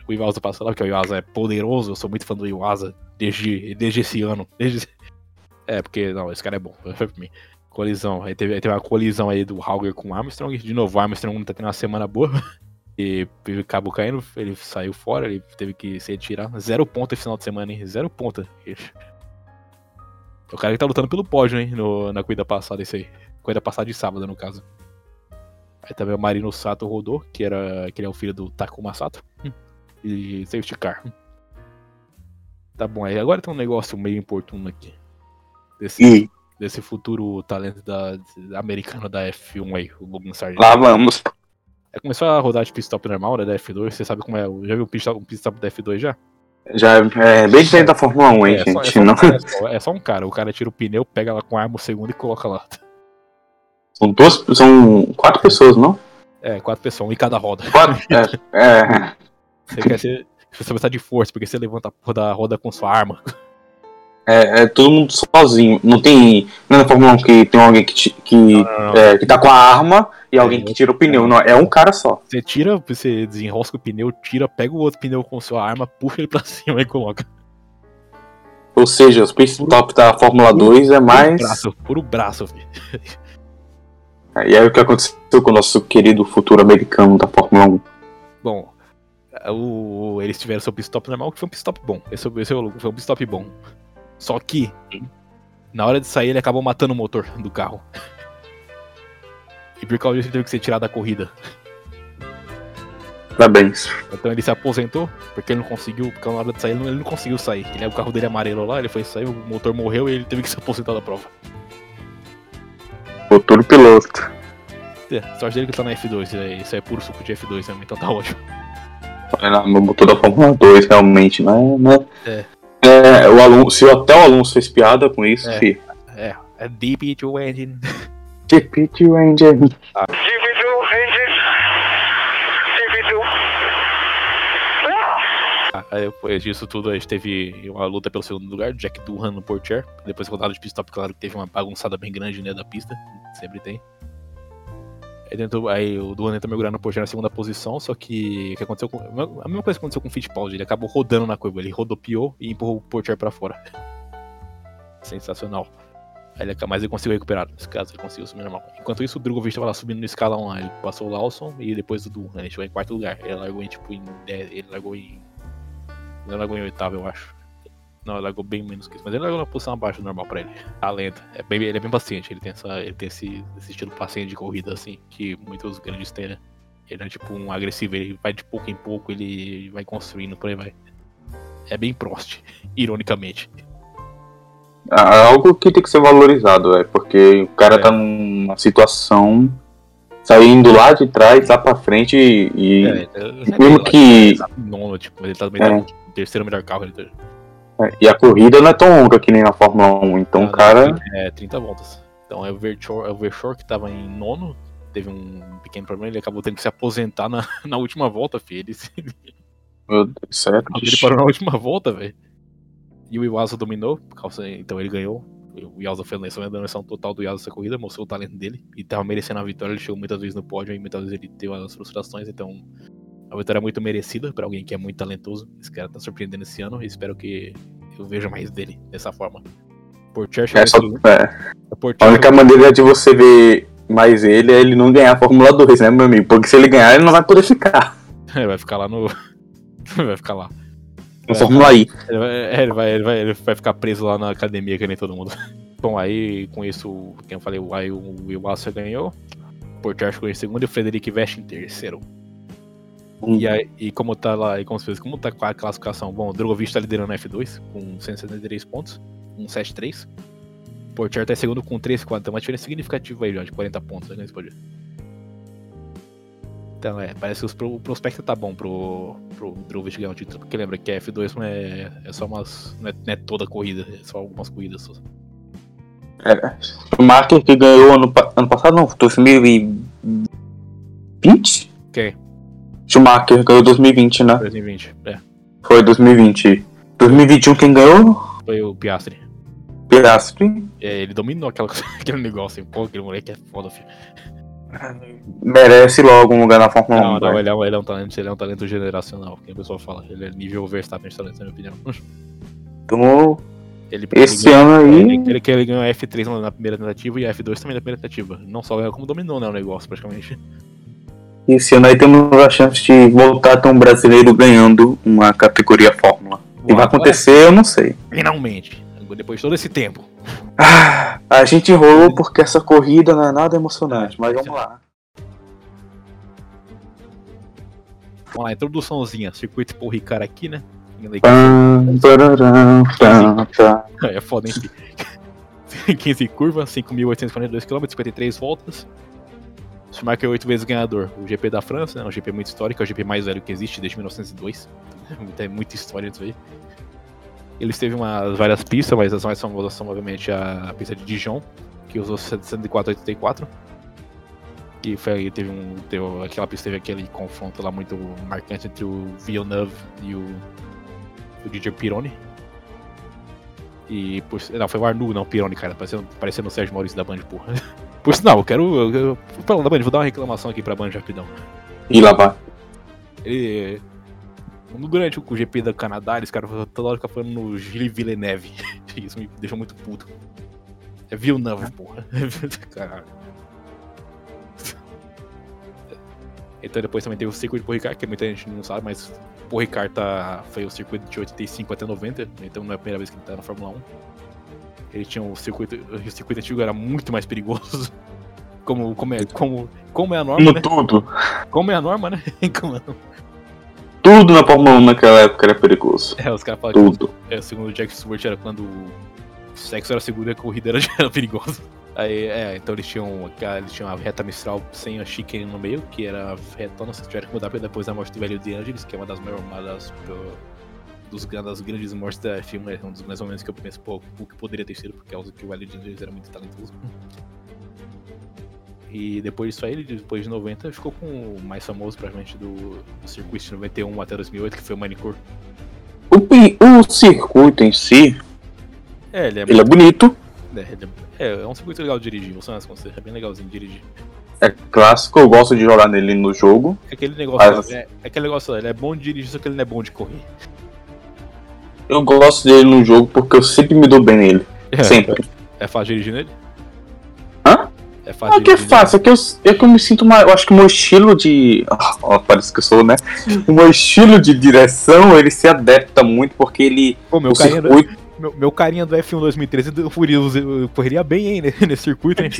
o Iwasa passou lá, porque o Iwasa é poderoso, eu sou muito fã do Iwasa desde, desde esse ano. Desde... É, porque, não, esse cara é bom, foi *laughs* pra mim. Colisão, aí teve, aí teve uma colisão aí do Hauger com o Armstrong, de novo, o Armstrong não tá tendo uma semana boa, *laughs* e acabou caindo, ele saiu fora, ele teve que se retirar. Zero ponto esse final de semana, hein? Zero ponto. O cara que tá lutando pelo pódio, hein, no, na corrida passada, esse aí. Corrida passada de sábado, no caso. Aí também o Marino Sato rodou, que, era, que ele é o filho do Takuma Sato. E safety car. Tá bom, aí agora tem um negócio meio importuno aqui. Desse, E desse futuro talento da, americano da F1 aí, o Logan Sargent. lá vamos. Aí começou a rodar de pit stop normal, né, da F2, você sabe como é, já viu pit um pit stop da F2 já? Já é bem diferente da Fórmula 1, hein, é, só, é, gente? só um Não, cara, é, só, é só um cara, o cara tira o pneu, pega lá com a arma o segundo e coloca lá. são duas. São quatro pessoas, não? É, quatro pessoas, um em cada roda. Quatro. É, *laughs* é. Você quer ser. Você precisa de força, porque você levanta a porra da roda com sua arma. É, é todo mundo sozinho. Não tem. Não é na Fórmula 1 que tem alguém que, que, Não, não, não. é, que tá com a arma e alguém que tira o pneu. Não, é um cara só. Você tira, você desenrosca o pneu, tira, pega o outro pneu com sua arma, puxa ele pra *laughs* cima e coloca. Ou seja, os pit stop da Fórmula 2 é Puro mais. braço, puro braço, filho. *laughs* E aí o que aconteceu com o nosso querido futuro americano da Fórmula 1. Bom, o, eles tiveram seu pit stop normal, que foi um pit stop bom. Esse, esse foi um pit stop bom. Só que, na hora de sair, ele acabou matando o motor do carro. E por causa disso, ele teve que ser tirado da corrida. Parabéns. Então ele se aposentou, porque ele não conseguiu, porque na hora de sair, ele não, ele não conseguiu sair. Ele, o carro dele amarelo lá, ele foi sair, o motor morreu e ele teve que se aposentar da prova. Futuro piloto. É, sorte dele que tá na F2, isso aí, isso é puro suco de F2 também, então tá ótimo. Olha lá, meu motor da Fórmula 2, realmente, né? né? É. É, o Alonso, se até o Alonso fez piada com isso, É. fi. É, é Deep Into Engine. Repeat Ranger. CV2 engine. CV2. Ah, aí depois disso tudo, a gente teve uma luta pelo segundo lugar, Jack Durham no Portier. Depois rodada de pit stop, claro que teve uma bagunçada bem grande né, da pista, sempre tem. Aí, aí o Durham tentou mergulhar no Portier na segunda posição, só que o que aconteceu com, a mesma coisa que aconteceu com o Fittipaldi, ele acabou rodando na curva, ele rodopiou e empurrou o Portier pra fora. *laughs* Sensacional. Aí mas ele conseguiu recuperar, nesse caso ele conseguiu subir normal. Enquanto isso, o Drogovic estava lá subindo no escalão lá, ele passou o Lawson e depois o Durham, ele chegou em quarto lugar. Ele largou em tipo em 10, ele largou em ele largou em oitavo, eu acho. Não, ele largou bem menos que isso, mas ele largou na posição abaixo do normal pra ele. Talento. É bem, ele é bem paciente, ele tem, essa, ele tem esse, esse estilo paciente de corrida, assim, que muitos grandes têm, né? Ele é tipo um agressivo, ele vai de pouco em pouco, ele vai construindo, por aí vai. É bem Prost, *laughs* ironicamente. Ah, Algo que tem que ser valorizado, é, porque o cara É. tá numa situação saindo lá de trás, lá pra frente e. É, é, mesmo que- tá nono, tipo, ele tá também É. tá no terceiro melhor carro. Ele tá, é, E a corrida não é tão longa que nem na Fórmula 1, então o cara. É, 30 voltas. Então é o Verchor, é o Verchor que tava em nono, teve um pequeno problema, ele acabou tendo que se aposentar na, *laughs* na última volta, filho. Ele, Meu Deus, certo. ele parou na última volta, velho. E o Iwasa dominou, então ele ganhou. O Iwasa foi a noção total do Iwasa nessa corrida, mostrou o talento dele e tava merecendo a vitória. Ele chegou muitas vezes no pódio e muitas vezes ele teve as frustrações, então a vitória é muito merecida pra alguém que é muito talentoso. Esse cara tá surpreendendo esse ano e espero que eu veja mais dele dessa forma. Portier chegou É só, é, O Portier a única maneira de você ver mais ele é ele não ganhar a Fórmula 2, né, meu amigo? Porque se ele ganhar, ele não vai poder ficar *laughs* Ele vai ficar lá no. *laughs* vai ficar lá. na É. Fórmula I. Ele vai, é, ele, vai, ele, vai, ele vai ficar preso lá na academia, que nem todo mundo. *laughs* Bom, aí com isso, quem eu falei, aí o Will Wasser ganhou. O Portier ficou em segundo e o Frederic Vest em terceiro. E, aí, e como tá lá, e como, fez, como tá com a classificação? Bom, o Drogovic tá liderando a F2 com 173 pontos, 173. O Portier tá em segundo com 3, 4, tem uma diferença significativa aí, já, de 40 pontos, né, pódio. Então, é, parece que o prospecto tá bom pro, pro Drogovic ganhar o título, porque lembra que a F2 não é, é só umas. Não é, não é toda corrida, é só algumas corridas só. É. O Marker que ganhou ano, ano passado, não, 2020? Quem? Schumacher ganhou 2020, né? 2020, é. Foi 2020. 2021 quem ganhou? Foi o Piastri. Piastri. É, ele dominou aquela, *laughs* aquele negócio, pô, aquele moleque é foda, filho. Merece logo um lugar na Fórmula 1. Não, não, vai. ele é, um- ele é um talento, ele é um talento generacional, que a pessoa fala. Ele é nível Verstappen de talento, na minha opinião. *laughs* Então, Ele, esse ele, ano aí. ele, ele, ele ganhou a F3 na- na primeira tentativa e a F2 também na primeira tentativa. Não só ganhou, como dominou né, o negócio, praticamente. Esse ano aí temos a chance de voltar a ter um brasileiro ganhando uma categoria Fórmula. O que vai Agora, acontecer, eu não sei. Finalmente, depois de todo esse tempo. Ah, a gente enrolou porque essa corrida não é nada emocionante, mas vamos lá. Vamos lá, introduçãozinha. Circuito por Ricard aqui, né? É foda, hein? *laughs* 15 curvas, 5.842 km, 53 voltas. Schumacher é oito vezes ganhador. O GP da França, né, um GP muito histórico, é o GP mais velho que existe desde 1902. Tem *laughs* muita história disso aí. Eles teve umas várias pistas, mas as mais famosas são obviamente a, pista de Dijon, que usou 7484. E foi teve um. Teve, aquela pista teve aquele confronto lá muito marcante entre o Villeneuve e o, o DJ Pironi. E por, não, foi o Arnu, não Pironi, cara, parecendo, parecendo o Sérgio Maurício da Band, porra. *laughs* Por sinal, eu quero. Eu, eu, falando da Band, vou dar uma reclamação aqui pra Band rapidão. E lá vai. Ele. Durante o GP do Canadá, eles caras toda hora falando no Gilles Villeneuve. *laughs* Isso me deixou muito puto. É Villeneuve, porra. *laughs* Caralho. Então depois também teve o circuito de Paul Ricard, que muita gente não sabe, mas Paul Ricard tá, foi o circuito de 85 até 90, então não é a primeira vez que ele tá na Fórmula 1. Ele tinha o circuito. O circuito antigo era muito mais perigoso. *laughs* Como, como, é, como, como é a norma, Como né? tudo. Como é a norma, né? *laughs* Como é, Tudo na Fórmula 1 naquela época era perigoso. é, os caras falam que Tudo. É, segundo o Jack Stewart era quando o sexo era seguro e a corrida era, *laughs* era perigosa. Aí, é, então eles tinham, eles tinham a reta Mistral sem a chicane no meio, que era a retona, se tiveram que mudar depois da morte do velho De Angelis, que é uma das maiores, uma das, dos, das grandes mortes da filme, é um dos mais ou menos que eu penso, pô, o que poderia ter sido, por causa que o De Angelis era muito talentoso. E depois disso aí, ele, depois de 90, ficou com o mais famoso, provavelmente, do, do circuito de 91 até 2008, que foi o Manicure. O, o circuito em si, É, ele é ele é bonito, É, ele é, é um circuito legal de dirigir, você não é bem legalzinho de dirigir. é clássico, eu gosto de jogar nele no jogo. É aquele negócio, Mas- é, é aquele negócio, ele é bom de dirigir, só que ele não é bom de correr. Eu gosto dele no jogo porque eu sempre me dou bem nele. Sempre. É fácil dirigir nele? Hã? É fácil Ah, que é fácil, é que eu, é que eu me sinto mais. Eu acho que o meu estilo de. *laughs* Ó, parece que eu sou, né? O meu estilo de direção, ele se adapta muito porque ele. Pô, meu o carinha, do, circuito. meu, meu carinha do F1 2013 eu correria, eu correria bem, hein, *laughs* nesse circuito, hein?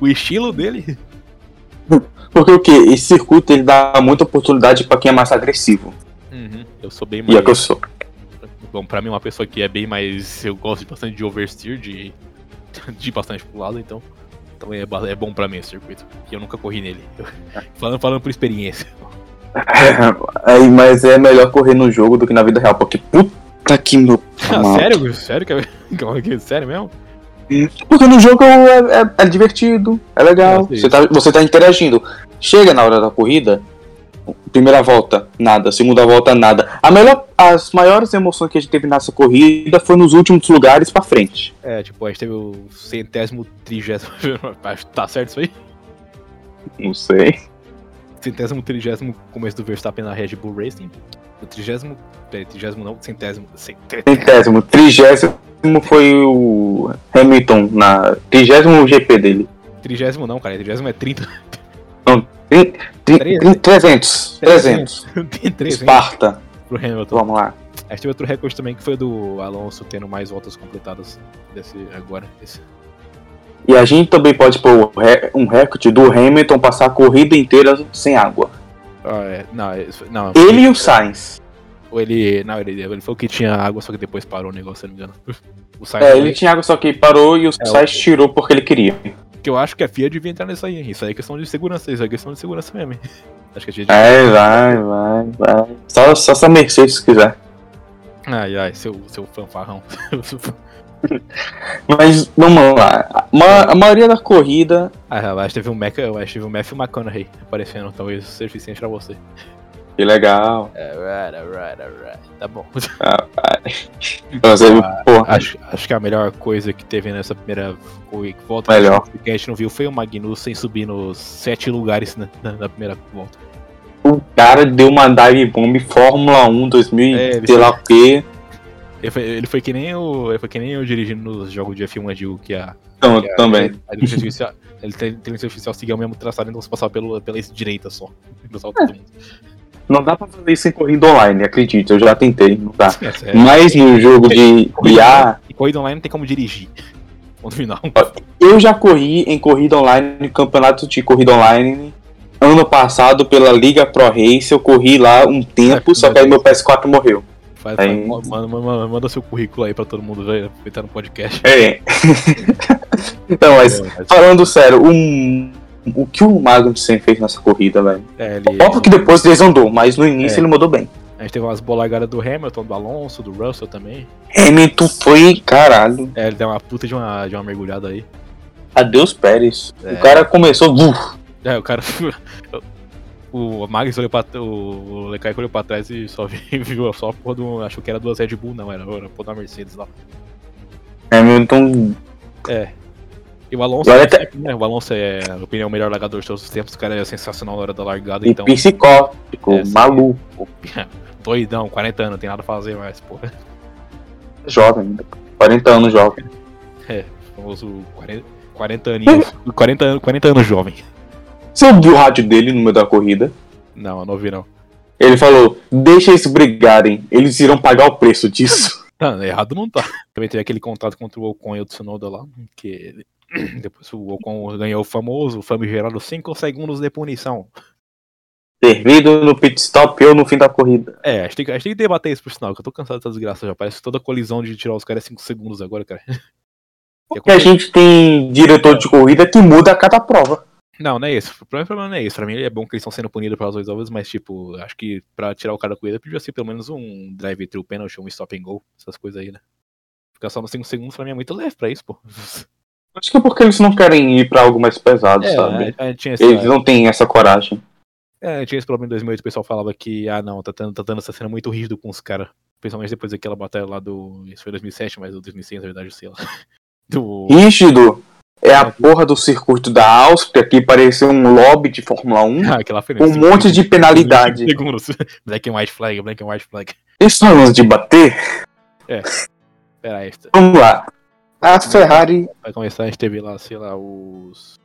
O estilo dele. Porque o que? Esse circuito ele dá muita oportunidade pra quem é mais agressivo. Uhum, eu sou bem E é mais. que eu sou. Bom, pra mim, uma pessoa que é bem mais. Eu gosto bastante de oversteer, de, *laughs* de ir bastante pro lado, então. Então é, é bom pra mim esse circuito. E eu nunca corri nele. Eu- *laughs* falando, falando por experiência. *laughs* Aí, mas é melhor correr no jogo do que na vida real, porque puta que meu. Ah, sério? Sério? que é- que- Sério mesmo? Porque no jogo é, é- é divertido, é legal, Ah, você, tá, você tá interagindo. Chega na hora da corrida, primeira volta, nada, segunda volta, nada. A melhor, as maiores emoções que a gente teve nessa corrida foi nos últimos lugares pra frente. É, tipo, a gente teve o centésimo, trigésimo. *laughs* Tá certo isso aí? Não sei. Centésimo, trigésimo começo do Verstappen na Red Bull Racing. O trigésimo. Peraí, trigésimo não, centésimo. centésimo trigésimo foi o Hamilton na trigésimo GP dele. trigésimo não, cara. Trigésimo é 30. Tri- tri- Treze. tri- 300, 300. Tem 3 hein, Esparta, pro Hamilton. vamos lá. A gente teve outro recorde também que foi do Alonso tendo mais voltas completadas desse agora. E a gente também pode pôr o um recorde do Hamilton passar a corrida inteira sem água. Ah, é. Não, é- não. Ele e o Sainz. Ou ele. Não, ele, ele falou que tinha água, só que depois parou o negócio, se não me engano. *laughs* O Sainz É, ele tinha água, só que parou e o É, Sainz tirou porque ele queria. Que eu acho que a FIA devia entrar nisso aí, hein? Isso aí é questão de segurança, isso aí é questão de segurança mesmo, hein? *laughs* Acho que a gente. É, vai, vai, vai. Só, só se a Mercedes se quiser. Ai, ai, seu, seu fanfarrão. *laughs* Mas vamos lá. A maioria da corrida. ah, eu acho que teve um Mac, eu acho que teve um Matthew McConaughey aparecendo, talvez seja suficiente pra você. Que legal. Alright, alright, alright. Tá bom. Você, pô, Acho, acho que a melhor coisa que teve nessa primeira volta Melhor. que a gente não viu foi o Magnussen subir nos sete lugares na, na- primeira volta. o cara deu uma dive bomb Fórmula 1 2000 É, sei lá o quê. Ele foi, ele foi que nem o. Ele foi que nem eu dirigindo nos jogos de F1 Antigo, que a. Então, que a- também. A inteligência ele tem inteligência artificial seguia o mesmo traçado, então você passava pelo, pela direita só. Mundo. Não dá pra fazer isso em corrida online, acredite, eu já tentei, não dá. É. Mas no jogo de *laughs* IA, E corrida online não tem como dirigir. Ponto final. eu já corri em corrida online, no campeonato de corrida online. Ano passado, pela Liga Pro Race, eu corri lá um tempo, só que aí meu PS4 morreu. Faz, Aí- manda, manda, manda seu currículo aí pra todo mundo ver, aproveitar no podcast. É. *laughs* Não, mas É, mas- falando sério, um, o que o Magnussen fez nessa corrida, velho? é, ele- Óbvio que depois desandou, mas no início É. ele mandou bem. A gente teve umas bolagadas do Hamilton, do Alonso, do Russell também. Hamilton foi, caralho, É, ele deu uma puta de uma, de uma mergulhada aí. adeus Pérez. É. O cara começou, uf, É, o cara. *laughs* O Magnus olhou pra. O Leclerc olhou pra trás e só vi- *laughs* viu só a porra do. Achou que era duas Red Bull, não, era, era a porra da Mercedes lá. Hamilton É. E o Alonso, é tá- sempre, né, o Alonso é, na opinião, o melhor largador de todos os tempos. O cara é sensacional na hora da largada, e então. psicótico, É, maluco, *laughs* Doidão, 40 anos, não tem nada a fazer mais, porra. jovem ainda. 40 anos jovem. É, famoso 40, 40 aninhos. 40, anos- 40 anos jovem. Você ouviu o rádio dele no meio da corrida? Não, eu não ouvi não. Ele falou: deixa eles brigarem, eles irão pagar o preço disso. *laughs* Não, errado não tá. Também teve aquele contato contra o Ocon e o Tsunoda lá, que *clears throat* depois o Ocon ganhou o famoso, famigerado 5 segundos de punição. Servido no pit stop ou no fim da corrida. É, a gente, tem, que- a gente tem que debater isso por sinal, que eu tô cansado dessa desgraça já. Parece toda colisão de tirar os caras 5 segundos agora, cara. *laughs* Porque a gente tem diretor de corrida que muda a cada prova. Não, não é isso. O problema, o não é isso. Pra mim é bom que eles estão sendo punidos pelas duas ovas, mas tipo, acho que pra tirar o cara da corrida podia ser pelo menos um drive-thru penalty, um stop and go, essas coisas aí, né? Ficar só nos 5 segundos pra mim é muito leve pra isso, pô. *laughs* Acho que é porque eles não querem ir pra algo mais pesado, É, sabe? gente tinha essa, Eles não têm essa coragem. é, tinha esse problema em 2008, o pessoal falava que, ah não, tá dando, tá dando essa cena muito rígido com os caras. Principalmente depois daquela batalha lá do. Isso foi 2007, mas o 2006, na verdade, sei lá. *laughs* Do. Rígido é a porra do circuito da Áustria que parecia um lobby de Fórmula 1 *laughs* Ah, aquela foi um monte de penalidade. *laughs* Segundos. Black and white flag, black and white flag. Eles falando de bater, Pera aí, vamos lá. A Ferrari Vai começar, a gente teve lá, sei lá, os.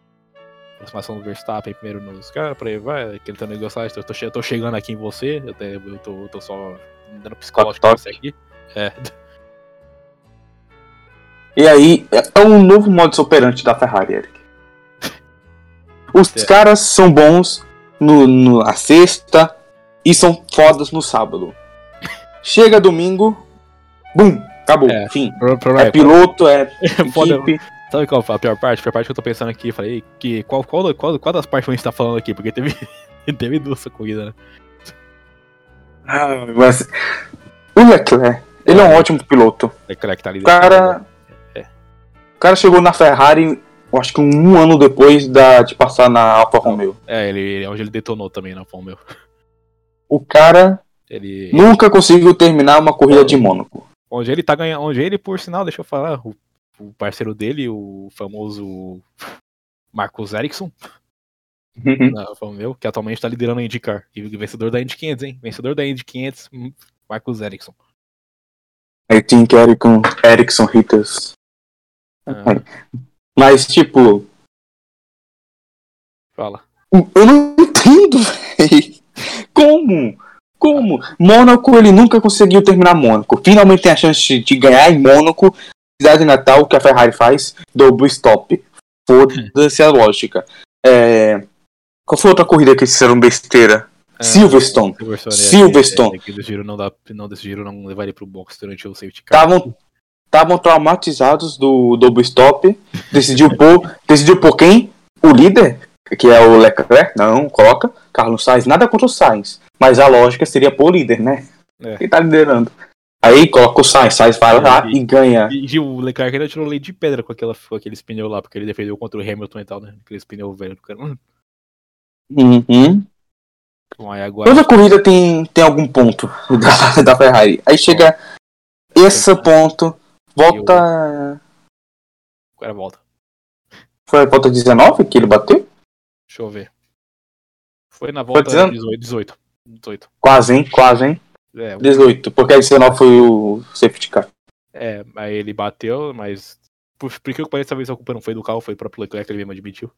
Aproximação do Verstappen primeiro nos caras, por aí vai, aquele teu negócio lá, eu tô, eu tô chegando aqui em você, eu, te- eu tô, eu tô só dando psicológico pra você aqui. É, *laughs* E aí, é um novo modus operandi da Ferrari, Eric. *laughs* Os É. caras são bons no, no, na sexta e são fodas no sábado. *laughs* Chega domingo, bum, acabou, É. fim. Pro- É é, piloto, *laughs* é foda- equipe. Sabe qual a pior parte? A pior parte que eu tô pensando aqui, falei, que qual, qual, qual, qual das partes a gente tá falando aqui? Porque teve, *laughs* teve duas corridas, né? Ah, mas o Leclerc, ele é um ótimo piloto. Leclerc tá ali. O cara, É. o cara chegou na Ferrari, eu acho que um ano depois da, de passar na Alfa Romeo. É, ele, hoje ele detonou também na Fórmula 1. O cara Ele. nunca conseguiu terminar uma corrida de Mônaco. Onde ele tá ganhando. Onde ele, por sinal, deixa eu falar, o, o parceiro dele, o famoso Marcos Ericsson, na Fórmula 1, que atualmente tá liderando a IndyCar. E vencedor da Indy 500, hein? Vencedor da Indy 500, hum, Marcos Ericsson. I think Ericsson, Ericsson Hitters. Ah, Mas, tipo, fala. eu não entendo, *laughs* véi. Como? Como? Mônaco, ele nunca conseguiu terminar Mônaco. Finalmente tem a chance de ganhar em Mônaco. Cidade natal, que a Ferrari faz, double stop. Foda-se a lógica. É... Qual foi a outra corrida que eles fizeram besteira? É, Silverstone. Silverstone. é, Silverstone. É, é, que decidiram não, dar, não decidiram não levar ele pro box durante o safety car. Estavam estavam traumatizados do double stop. Decidiu por, decidiu por quem? O líder, que é o Leclerc. Não, coloca. Carlos Sainz. Nada contra o Sainz. Mas a lógica seria por líder, né? É. Quem tá liderando. Aí coloca o Sainz. Sainz vai lá E- e ganha. E, e o Leclerc ainda tirou leite de pedra com, aquela, com aqueles pneus lá, porque ele defendeu contra o Hamilton e tal, né? Aqueles pneus velhos do cara. Hum, Uhum. Bom, agora. Toda corrida tem, tem algum ponto *laughs* da, da Ferrari. Aí chega esse ponto, volta. Agora volta. Foi a volta 19 que ele bateu? Deixa eu ver. Foi na volta dizendo? 18. 18. 18. Quase, hein? Quase, hein? É, o- 18, porque a 19 foi o safety car. é, aí ele bateu, mas. Por, por que parece vez a culpa não foi do carro, foi o próprio Leclerc, ele mesmo admitiu.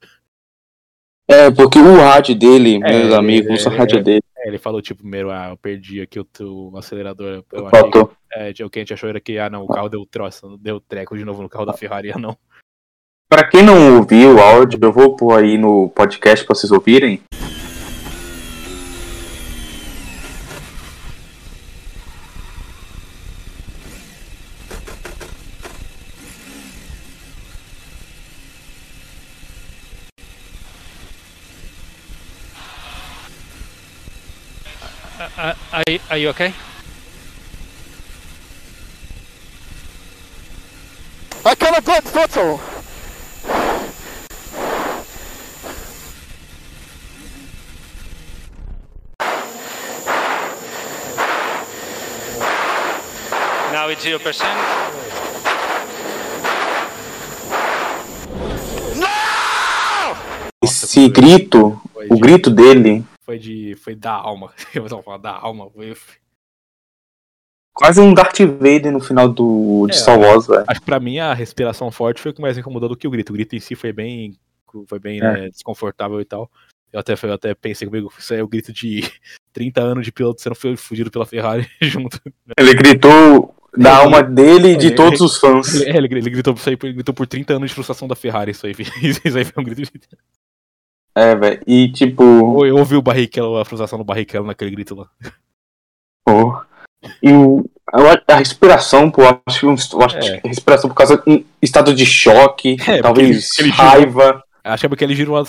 É, porque o rádio dele, É, meus amigos, é, o rádio é. dele É, ele falou, tipo, primeiro, ah, eu perdi aqui o, acelerador. Eu achei faltou. é, o que a gente achou era que, ah, não, o carro deu troço, deu treco de novo no carro da Ferrari, *laughs* ah, não. Pra quem não ouviu o áudio, eu vou pôr aí no podcast pra vocês ouvirem. Uh, are, are you okay? I cannot go throttle. Esse grito, Foi o de, grito dele, foi de. Foi da alma. *laughs* Eu vou falar da alma. Foi, quase um Darth Vader no final do, de É, Star Wars, velho. Acho que pra mim a respiração forte foi o que mais incomodou do que o grito. O grito em si foi bem, foi bem É. né, desconfortável e tal. Eu até, eu até pensei comigo, isso aí é o grito de *laughs* 30 anos de piloto sendo fu- fugido pela Ferrari *laughs* junto. Ele gritou da É, alma dele e de ele- todos os fãs. Ele, é, ele, ele gritou, isso aí, ele gritou por 30 anos de frustração da Ferrari, isso aí. *laughs* Isso aí foi um grito de... É, velho. E tipo. Ou Eu ouvi o Barrichello, a frustração do Barrichello naquele grito lá. pô, E o, a, a respiração, pô, eu acho, que um- eu acho É. que respiração por causa de um estado de choque, *laughs* porque talvez ele- ele girou. raiva. Achava que ele girou a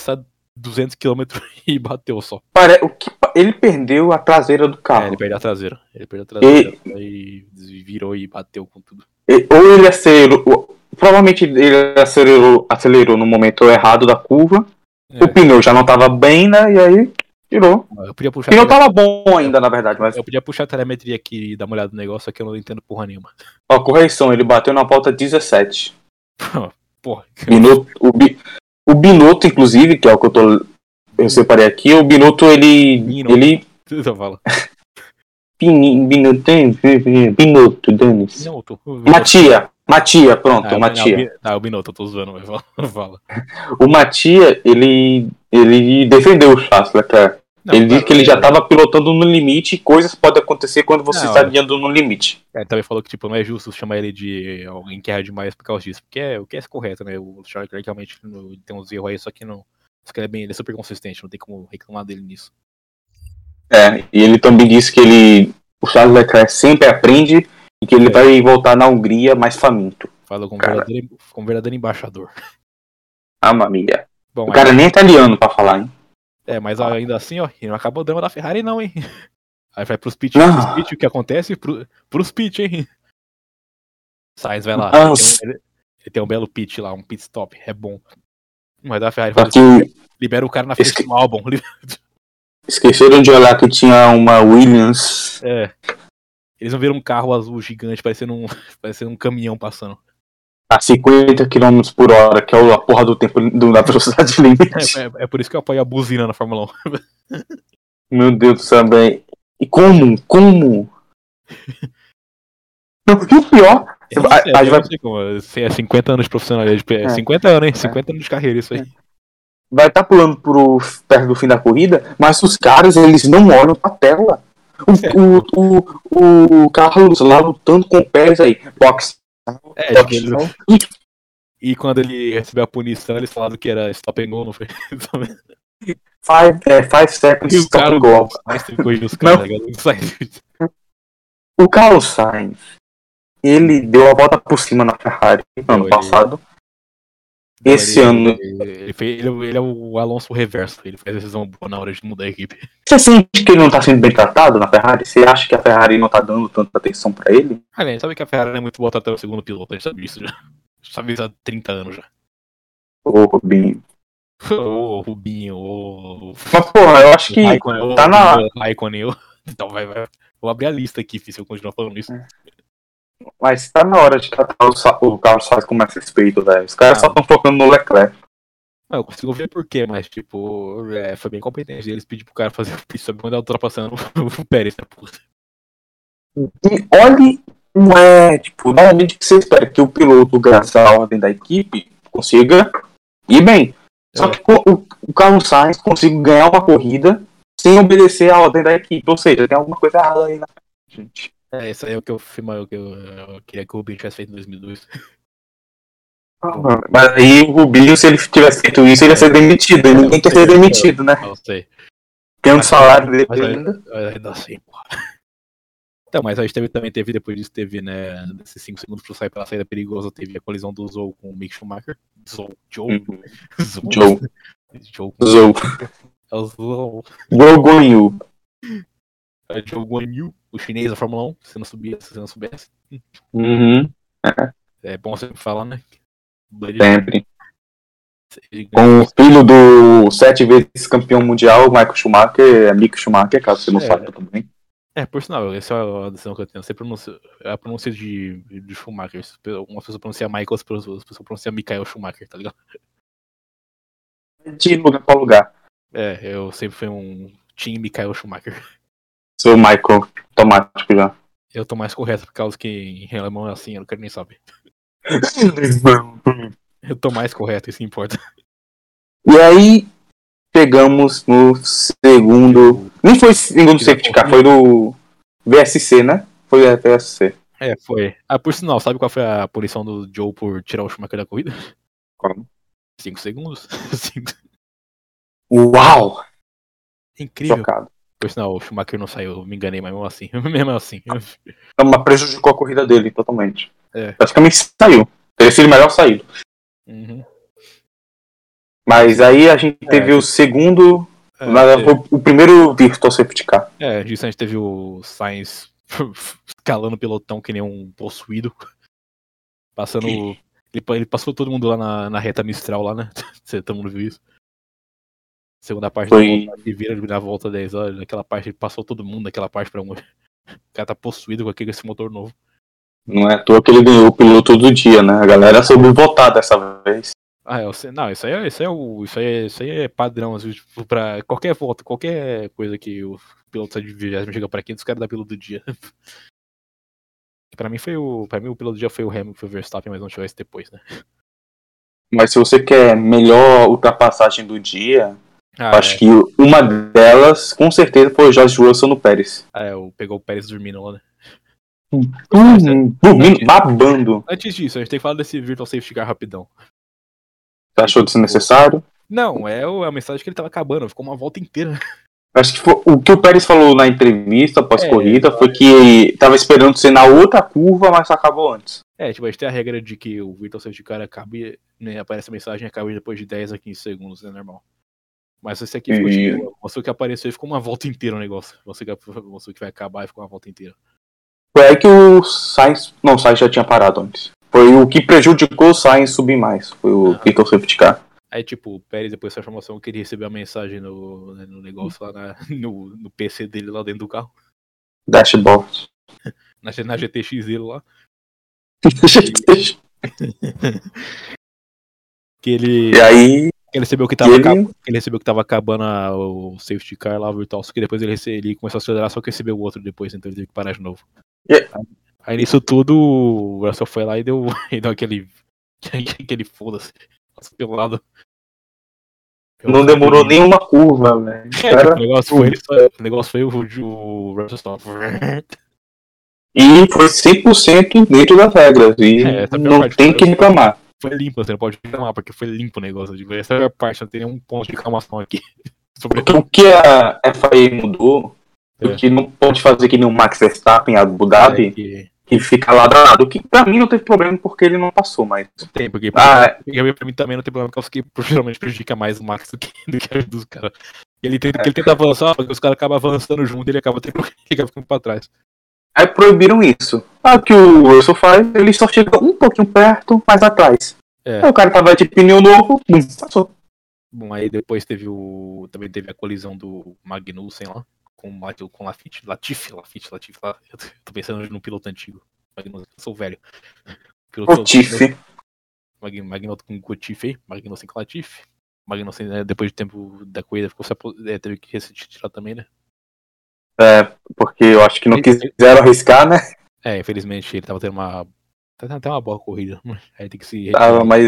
200 km *laughs* e bateu só. Pare- o que, ele perdeu a traseira do É, carro. ele perdeu a traseira. Ele perdeu a traseira e virou e bateu com tudo. E- Ou ele acelerou. ou- Provavelmente ele acelerou, acelerou no momento errado da curva. É. O pneu já não tava bem, né? E aí tirou. Eu podia O puxar, pneu a tele- tava bom ainda, na verdade, mas. eu podia puxar a telemetria aqui e dar uma olhada no negócio, só que eu não entendo porra nenhuma. Ó, correção, ele bateu na volta 17. *laughs* Porra. Binotto, o, Bi- o Binotto, inclusive, que é o que eu tô. Eu separei aqui, o Binotto, ele. Binotto. Ele. Você *laughs* fala. Binotto, Binotto. Não, eu tô. Matia, Matia, pronto, Ah, Matia. Ah, o Binotto, eu tô zoando, mas *laughs* fala. O Matia, ele. Ele defendeu o Charles Leclerc. Não, ele disse cara, que ele já estava pilotando no limite e coisas podem acontecer quando você Não, está é. guiando no limite. É, Ele também falou que tipo, não é justo chamar ele de alguém que erra demais por causa disso. Porque é o que é correto, né? O Charles realmente tem uns erros aí, só que não, Só que ele é, bem, ele é super consistente, não tem como reclamar dele nisso. É, e ele também disse que ele. O Charles Leclerc sempre aprende e que ele É. vai voltar na Hungria mais faminto. Fala com um verdadeiro, com um verdadeiro embaixador. Ah, mamia. Bom, O cara nem é italiano pra falar, hein? É, mas ainda assim, ó, e não acabou o drama da Ferrari, não, hein? *laughs* Aí vai pros pit, Não. pros pit o que acontece? Pro, pros pit, hein? Sainz vai lá. Ele, tem um- ele- ele tem um belo pit lá, um pit stop, é bom. Mas a Ferrari Só que libera o cara na frente Esque- do álbum. *laughs* esqueceram de olhar que tinha uma Williams. É. Eles não viram um carro azul gigante, parecendo um, *laughs* parecendo um caminhão passando. a 50 km por hora, que é a porra do tempo do- da velocidade *laughs* limite. É, é- é por isso que eu apoio a buzina na Fórmula 1. Meu Deus do céu, velho. E como? Como? Não, e o pior, a- não vai, sei como, é 50 anos de profissionalismo. É É. 50 anos, hein? 50 anos de carreira, isso aí. Vai estar pulando pro, perto do fim da corrida, mas os caras, eles não olham pra tela. O, o, o, o Carlos lá lutando com o Pérez aí. Box. É, box. E quando ele recebeu a punição, eles falaram que era stop and go, não foi? *laughs* Five, é, five seconds E o stop cara, and go. Tá O Carlos Sainz, ele deu a volta por cima na Ferrari no ano ele- passado. Esse ele, ano, Ele, ele- ele é o Alonso reverso. Ele fez a decisão boa na hora de mudar a equipe. você sente que ele não tá sendo bem tratado na Ferrari? Você acha que a Ferrari não tá dando tanta atenção pra ele? Ah, né, sabe que a Ferrari é muito boa até o segundo piloto, a gente sabe disso já. Sabe isso há 30 anos já. Ô, Rubinho. Ô, Rubinho, ô. Mas, porra, eu acho que ô, tá na- Raikkonen, ô. *laughs* Então vai, vai. Vou abrir a lista aqui, se eu continuar falando isso. Mas tá na hora de tratar o, Sa- o Carlos Sainz com mais respeito, velho. Os caras Ah. só estão focando no Leclerc. Ah, eu consigo ver por quê, mas, tipo, é, foi bem competente deles pedir pro cara fazer o pit stop quando ele ultrapassando *laughs* o Pérez, né, porra. E olhe, não é, tipo, normalmente que você espera que o piloto, graças à ordem da equipe, consiga ir bem. Só É. que o, o Carlos Sainz conseguiu ganhar uma corrida sem obedecer à ordem da equipe. Ou seja, tem alguma coisa errada aí na gente. É, isso aí é o que eu, filma- o que eu, eu queria que o Rubinho tivesse feito em 2002. Mas aí o Rubinho, se ele tivesse feito isso, ele ia ser demitido. E ninguém quer ser demitido, né? Não sei. Tem um Mas- salário dele ainda. ainda, assim, porra. Então, mas a gente teve, também teve, depois disso, teve, né, desses 5 segundos pro sair pela saída perigosa, teve a colisão do Zou com o Mick Schumacher. Zou, Joe. Uhum. *laughs* Zou. Joe. Joe. Zou. É o Zou. Joe Guanyu. É Joe Guan Yu, o chinês da Fórmula 1, se não, subia, se não soubesse. Uhum. É bom sempre falar, né? Sempre. Com o filho do sete vezes campeão mundial, Michael Schumacher, é Mick Schumacher, caso você não É. saiba também. É, por sinal, essa é a decisão que eu tenho. Você pronuncia, é a pronúncia de, de Schumacher. Algumas pessoas pronunciam Michael, outras pessoas pessoas pronunciam Michael Schumacher, tá ligado? De lugar pra lugar. É, eu sempre fui um Team Michael Schumacher. Sou Michael, automático já. Eu tô mais correto por causa que em alemão é assim, eu não quero nem saber. *laughs* Eu tô mais correto, isso importa. E aí, pegamos no segundo. Nem foi segundo safety car, foi do VSC, né? Foi VSC. É, foi. Ah, por sinal, sabe qual foi a punição do Joe por tirar o Schumacher da corrida? Como? 5 segundos. *laughs* Cinco- Uau! Incrível. Chocado. Por sinal, o Schumacher não saiu, me enganei, mas mesmo assim. *laughs* Mesmo assim. Então, mas prejudicou a corrida dele totalmente. É. Praticamente saiu. Teria sido melhor saído. Uhum. Mas aí a gente teve o segundo. É, na- é. o, o primeiro virtual safety car. É, disso a gente teve o Sainz *laughs* escalando o pelotão que nem um possuído. Passando. Ele, ele passou todo mundo lá na, na reta Mistral lá, né? *laughs* Todo mundo viu isso? Segunda parte Foi- da volta, vira na volta 10 horas, naquela parte ele passou todo mundo naquela parte pra um. *laughs* O cara tá possuído com aquele esse motor novo. Não é à toa que ele ganhou o piloto do dia, né? A galera soube votar dessa vez. Ah, eu sei, não, isso aí é, isso aí é o. Isso aí é, isso aí é padrão, assim, tipo, pra qualquer volta, qualquer coisa que o piloto sai de 20 chega pra quinto, os caras dá piloto do dia. *laughs* pra mim foi o. Pra mim o piloto do dia foi o Hamilton, foi o Verstappen, mas não chegou esse depois, né? Mas se você quer melhor ultrapassagem do dia, Ah, acho que uma delas, com certeza, foi o Jorge Russell no Pérez. é, é, o- pegou o Pérez dormindo lá, né? Hum, dormindo, babando. Antes disso, a gente tem que falar desse Virtual Safety Car rapidão. Você achou desnecessário? Não, é o- a mensagem que ele tava acabando, ficou uma volta inteira. *laughs* Acho que foi- o que o Pérez falou na entrevista após É, corrida foi que tava esperando ser na outra curva, mas acabou antes. É, tipo, a gente tem a regra de que o Virtual Safety Car acabe, né, aparece a mensagem e acaba depois de 10 a 15 segundos, é normal. Mas esse aqui ficou, E- tipo, mostrou que apareceu e ficou uma volta inteira o negócio. Você que mostrou que vai acabar e ficou uma volta inteira. Foi aí que o Sainz. Não, o Sainz já tinha parado antes. Foi o que prejudicou o Sainz subir mais. Foi o Aham. Virtual Safety Car. Aí, tipo, o Pérez, depois dessa informação, queria receber a mensagem no, né, no negócio lá na- *laughs* no, no PC dele lá dentro do carro. Dashboard. *laughs* Na, na GTX dele lá. *laughs* Que ele, e aí. Ele recebeu que tava, ele- acab- que ele recebeu que tava acabando a- o safety car lá, o virtual, só que depois ele, rece- ele começou a acelerar, só que recebeu o outro depois, então ele teve que parar de novo. É. Aí nisso tudo, o Russell foi lá e deu, *laughs* e deu aquele. *laughs* aquele foda-se. Pelo lado. Pelo Não lado demorou do- nem uma curva, *laughs* velho. É, Cara, o negócio foi, o negócio foi o, o Russell só. E foi 100% dentro das regras. E É, é não tem que reclamar. Foi limpo, você não pode reclamar, porque foi limpo o negócio. Tipo, essa é a parte, não tem nenhum ponto de reclamação aqui. *laughs* Sobre o que a FIA mudou, É. o que não pode fazer que nem o Max Verstappen em Abu Dhabi, É, que que fica a lado. Que pra mim não teve problema porque ele não passou, mas. tem, porque Ah, porque pra mim também não tem problema, porque que *laughs* geralmente prejudica mais o Max do que, do que a dos caras. Ele tenta, que ele tenta avançar, porque os caras acabam avançando junto e ele acaba, tendo, *laughs* ele acaba ficando pra trás. Aí proibiram isso. Ah, o que o Russell faz, ele só chega um pouquinho perto, mais atrás. É. Aí o cara tava de pneu novo, bum, passou. Bom, aí depois teve o. Também teve a colisão do Magnussen lá, com, o com Lafitte. Latifi, Lafitte, Latifi. lá. Eu tô- pensando no piloto antigo. Magnussen, eu sou velho. Piloto- O Tiff. Mag- Magnoto com Gotife, Magnussen com Latifi. Magnussen, né, depois de tempo da corrida, ficou se é, teve que se tirar também, né? Porque eu acho que não quiseram arriscar, né? É, infelizmente ele tava tendo uma. Tá tendo até uma boa corrida. Aí tem que se. Tava, mas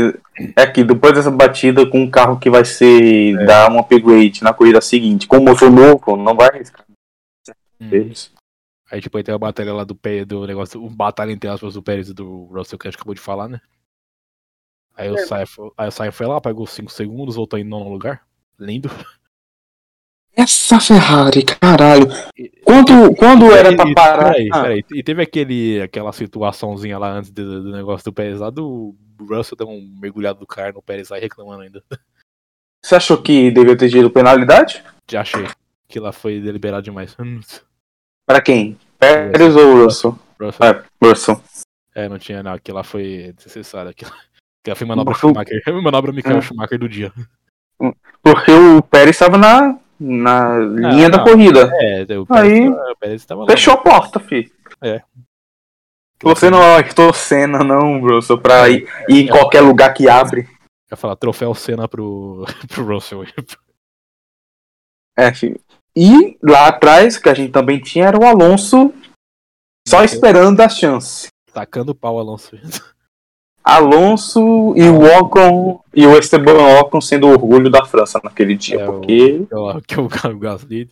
é que depois dessa batida com um carro que vai ser É. dar um upgrade na corrida seguinte, com motor novo, não vai arriscar Hum. Aí tipo, aí tem a batalha lá do pé do negócio, o batalha entre aspas do Pérez e do Russell que a gente acabou de falar, né? Aí o Sainz foi, aí o Sainz foi lá, pegou 5 segundos, voltou em nono lugar. Lindo. Essa Ferrari, caralho. Quando, quando era pra E- parar. Peraí, peraí. E teve aquele, aquela situaçãozinha lá antes do, do negócio do Pérez lá, do Russell deu um mergulhado do carro no Pérez lá reclamando ainda. Você achou que devia ter tido penalidade? Já achei que lá foi deliberado demais. Pra quem? Pérez ou Russell? Russell. É, Russell. É, não tinha, não. Aquilo lá foi desnecessário. Aquilo, *laughs* aquilo lá foi manobra Schumacher. manobra Michael É. Schumacher do dia. Porque o Pérez estava na, na linha da não. corrida. É, o Aí, Pérez, o Pérez tava lá. Fechou a porta, filho. É. Você não é Ayrton Senna, não, Russell, pra ir, ir em qualquer lugar que abre. Ia falar troféu Senna pro, *laughs* pro Russell. É, filho. E lá atrás, que a gente também tinha, era o Alonso só esperando a chance. Tacando o pau, Alonso. *laughs* Alonso e o Ocon e o Esteban Ocon sendo o orgulho da França naquele dia, É, o- porque Que o, que o, o Gasly.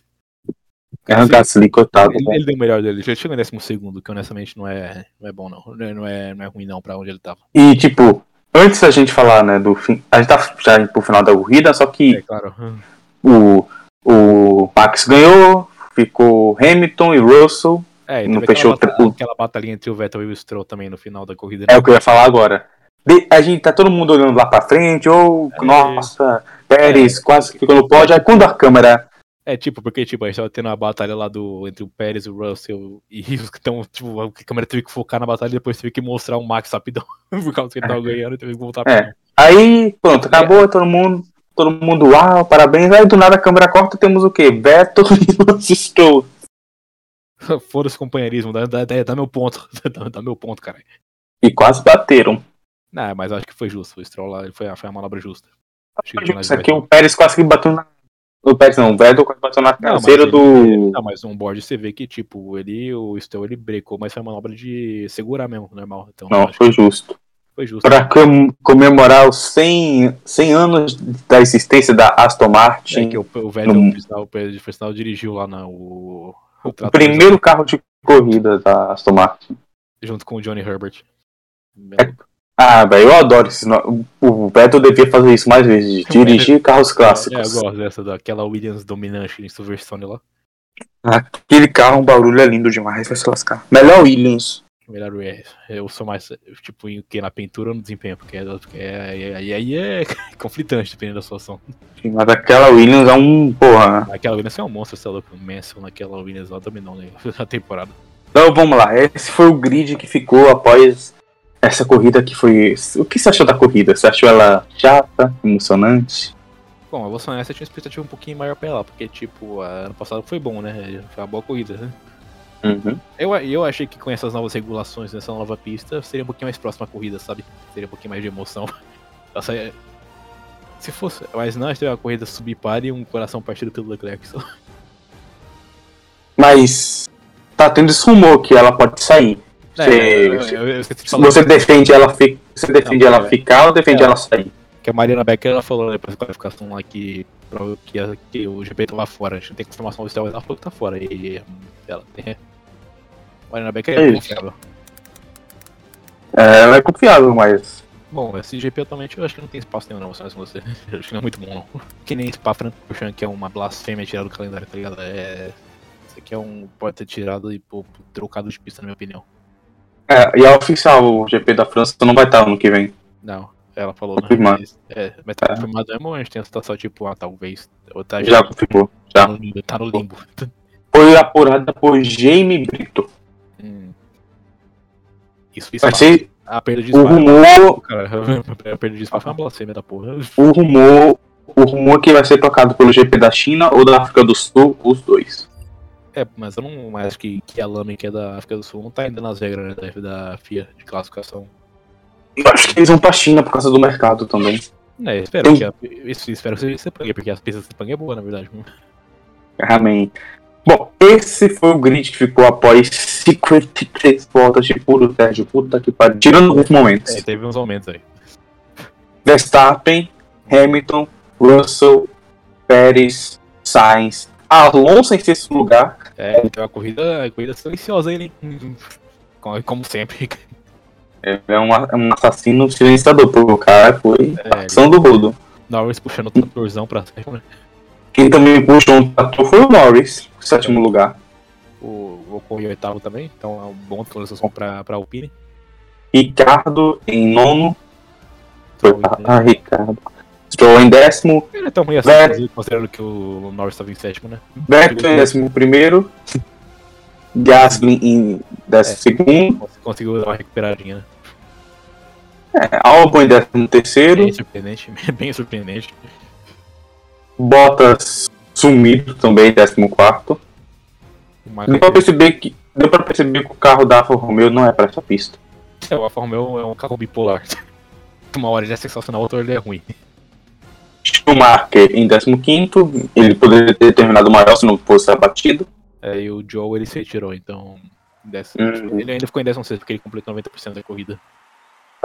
é um Gasly, coitado. Ele, né? ele deu o melhor dele. Ele chegou em décimo segundo, que honestamente não é, não é bom, não. Não é, não, é, não é ruim, não, pra onde ele tava. E, tipo, antes da gente falar, né, do fim. A gente tá já indo pro final da corrida, só que É claro. o, o Max ganhou, ficou Hamilton e Russell. É, e Não fechou aquela, o- batalha, aquela batalha entre o Vettel e o Stroll também no final da corrida. É né? o que eu ia falar agora. De- a gente tá todo mundo olhando lá pra frente, ou, É. nossa, Pérez quase que ficou no pódio. Aí quando a câmera. É, tipo, porque, tipo, a gente tava tendo uma batalha lá do, entre o Pérez e o Russell, e *laughs* os que estão, tipo, a câmera teve que focar na batalha e depois teve que mostrar o Max rapidão, *laughs* por causa que ele tava ganhando e teve que voltar É. pra Aí, pronto, acabou, todo mundo. Todo mundo, uau, parabéns. Aí do nada a câmera corta, temos o quê? Vettel *laughs* e Lance Stroll. *laughs* Foda-se companheirismo, dá, dá, dá, meu ponto, *laughs* dá, dá meu ponto, cara. E quase bateram. Não, mas acho que foi justo, o Stroll lá foi, a- foi a manobra justa. Acho que Isso aqui o Pérez quase que bateu na. O Pérez não, o Vettel quase bateu na traseira ele- do. Não, mas no board você vê que, tipo, ele, o Stroll, ele brecou, mas foi uma manobra de segurar mesmo, normal. Então, Não, foi justo. foi justo. Pra com- comemorar os 100, 100 anos da existência da Aston Martin. É que o, o por sinal, o por sinal, dirigiu lá na, o, o primeiro carro de corrida da Aston Martin. junto com o Johnny Herbert. É. Ah, velho, eu adoro isso. O Beto devia fazer isso mais vezes. *laughs* Dirigir carros clássicos. É, eu gosto dessa, daquela Williams dominante em Silverstone lá. Aquele carro, um barulho é lindo demais, vai se lascar. Melhor Williams. Melhor é, eu sou mais, tipo, em que na pintura ou no desempenho, porque, porque aí, aí, aí é *laughs* conflitante dependendo da situação. Sim, mas aquela Williams é um, porra. Aquela Williams é um monstro, você é louco. O Mansell naquela Williams lá dominou né, *laughs* a temporada. Então vamos lá, esse foi o grid que ficou após essa corrida que foi. O que você achou da corrida? Você achou ela chata, emocionante? Bom, a emocionante eu tinha uma expectativa um pouquinho maior pra ela, porque, tipo, ano passado foi bom, né? Foi uma boa corrida, né? Uhum. Eu, eu achei que com essas novas regulações nessa nova pista seria um pouquinho mais próxima a corrida, sabe? Seria um pouquinho mais de emoção. *laughs* Nossa, é... Se fosse. Mas não, a gente teve uma corrida subpar e um coração partido pelo Leclerc só. Mas. Tá tendo esse rumor que ela pode sair. É, você, eu, eu, eu você defende ela, fi, você defende não, ela é, ficar ou defende é, ela sair? Que a Mariana Becker ela falou depois da qualificação lá que, que, que o GP tava fora. A gente não tem confirmação oficial, ela falou que tá fora. E ela tem. Mariana Becker é, é confiável. É, ela é confiável, mas. Bom, esse GP atualmente eu acho que não tem espaço nenhum, não, mas você. Eu *laughs* acho que não é muito bom, não. Que nem Spa Francorchamps, que é uma blasfêmia tirada do calendário, tá ligado? É. Isso aqui é um. Pode ter tirado e pô, trocado de pista, na minha opinião. É, e a oficial, o GP da França não vai estar ano que vem. Não, ela falou, né? Confirmado. Mas, é, mas tá é. confirmado é a gente tem a situação tipo, ah, talvez. Tá, já, já confirmou, já. Tá no, tá no limbo. *laughs* Foi apurada por Jamie Brito. Hum. Isso, isso vai ser. A perda de o rumor. Cara, *laughs* a perda de espaço foi uma blasfêmia da porra. O rumor. O rumor que vai ser tocado pelo GP da China ou da África do Sul, os dois. É, mas eu não acho que, que a Lame, que é da África do Sul, não tá ainda nas regras né, da, da FIA de classificação. Eu acho que eles vão pra China por causa do mercado também. É, espero Tem... que a, isso, espero que seja Sepang, porque as pistas de Sepang é boa, na verdade. Amém. Bom, esse foi o grid que ficou após 53 voltas de puro Sérgio. Puta que pariu. Tirando alguns momentos. É, teve uns momentos aí. Verstappen, Hamilton, Russell, Pérez, Sainz, Alonso em sexto lugar. É, tem uma corrida, uma corrida silenciosa aí, hein? Como, como sempre. É, é um, é um assassino silenciador, porque o cara foi é, ação do rodo. Norris puxando o tratorzão pra cima. Quem também puxou um trator foi o Norris, sétimo lugar. O Ocon em oitavo também, então é um bom atualização pra, pra Alpine. Ricardo em nono. Foi pra ah, Ricardo. Stroll em décimo. Ele é tão ruim assim, considerando que o Norris estava em sétimo, né? Vettel em décimo primeiro. Gasly em décimo é, segundo. Conseguiu dar uma recuperadinha, né? É, Albon em décimo terceiro. Bem surpreendente, *laughs* bem surpreendente. Bottas sumido também, décimo quarto. Deu pra, perceber que, deu pra perceber que o carro da Alfa Romeo não é pra essa pista. É, o Alfa Romeo é um carro bipolar. *laughs* Uma hora ele é sensacional, outra ele é ruim. Schumacher em 15, ele poderia ter terminado maior se não fosse abatido. É, e o Joe ele se retirou, então. Décimo, uhum. Ele ainda ficou em 16 porque ele completou 90% da corrida.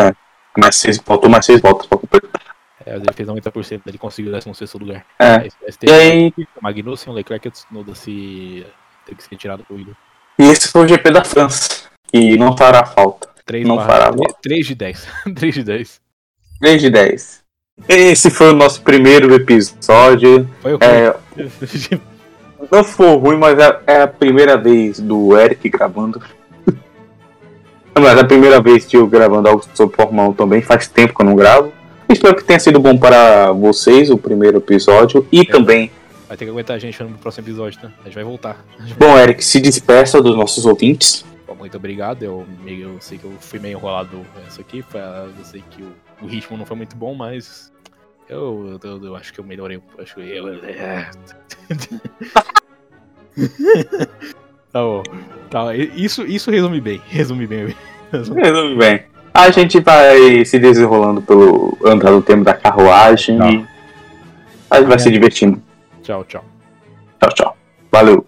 É, mais seis, faltou mais 6 voltas pra completar. É, ele fez 90%, ele conseguiu o 16 lugar. É. e aí... Magnussen, o Leclerc e o Tsunoda se teve que ser retirado da corrida. E esse foi o GP da França, que não fará falta. 3 não fará 3, 3 de 10. 3 *laughs* de 10. 3 de 10. Esse foi o nosso primeiro episódio. Foi o é, *laughs* Não foi ruim, mas é, é, a primeira vez do Eric gravando. Mas é a primeira vez que eu gravando algo sobre Fórmula 1 também. Faz tempo que eu não gravo. Espero que tenha sido bom para vocês o primeiro episódio e é. também. Vai ter que aguentar a gente no próximo episódio, né? A gente vai voltar. Gente bom, Eric, se despeça dos nossos ouvintes. muito obrigado. Eu, eu sei que eu fui meio enrolado nessa aqui. Eu sei que o o ritmo não foi muito bom, mas eu, eu, eu acho que eu melhorei. Acho que eu. *laughs* É. tá bom. Tá, isso, isso resume bem. Resume *laughs* bem. Resume bem. A gente vai se desenrolando pelo andar do tempo da carruagem e a gente vai se divertindo. Tchau, tchau. Tchau, tchau. Valeu.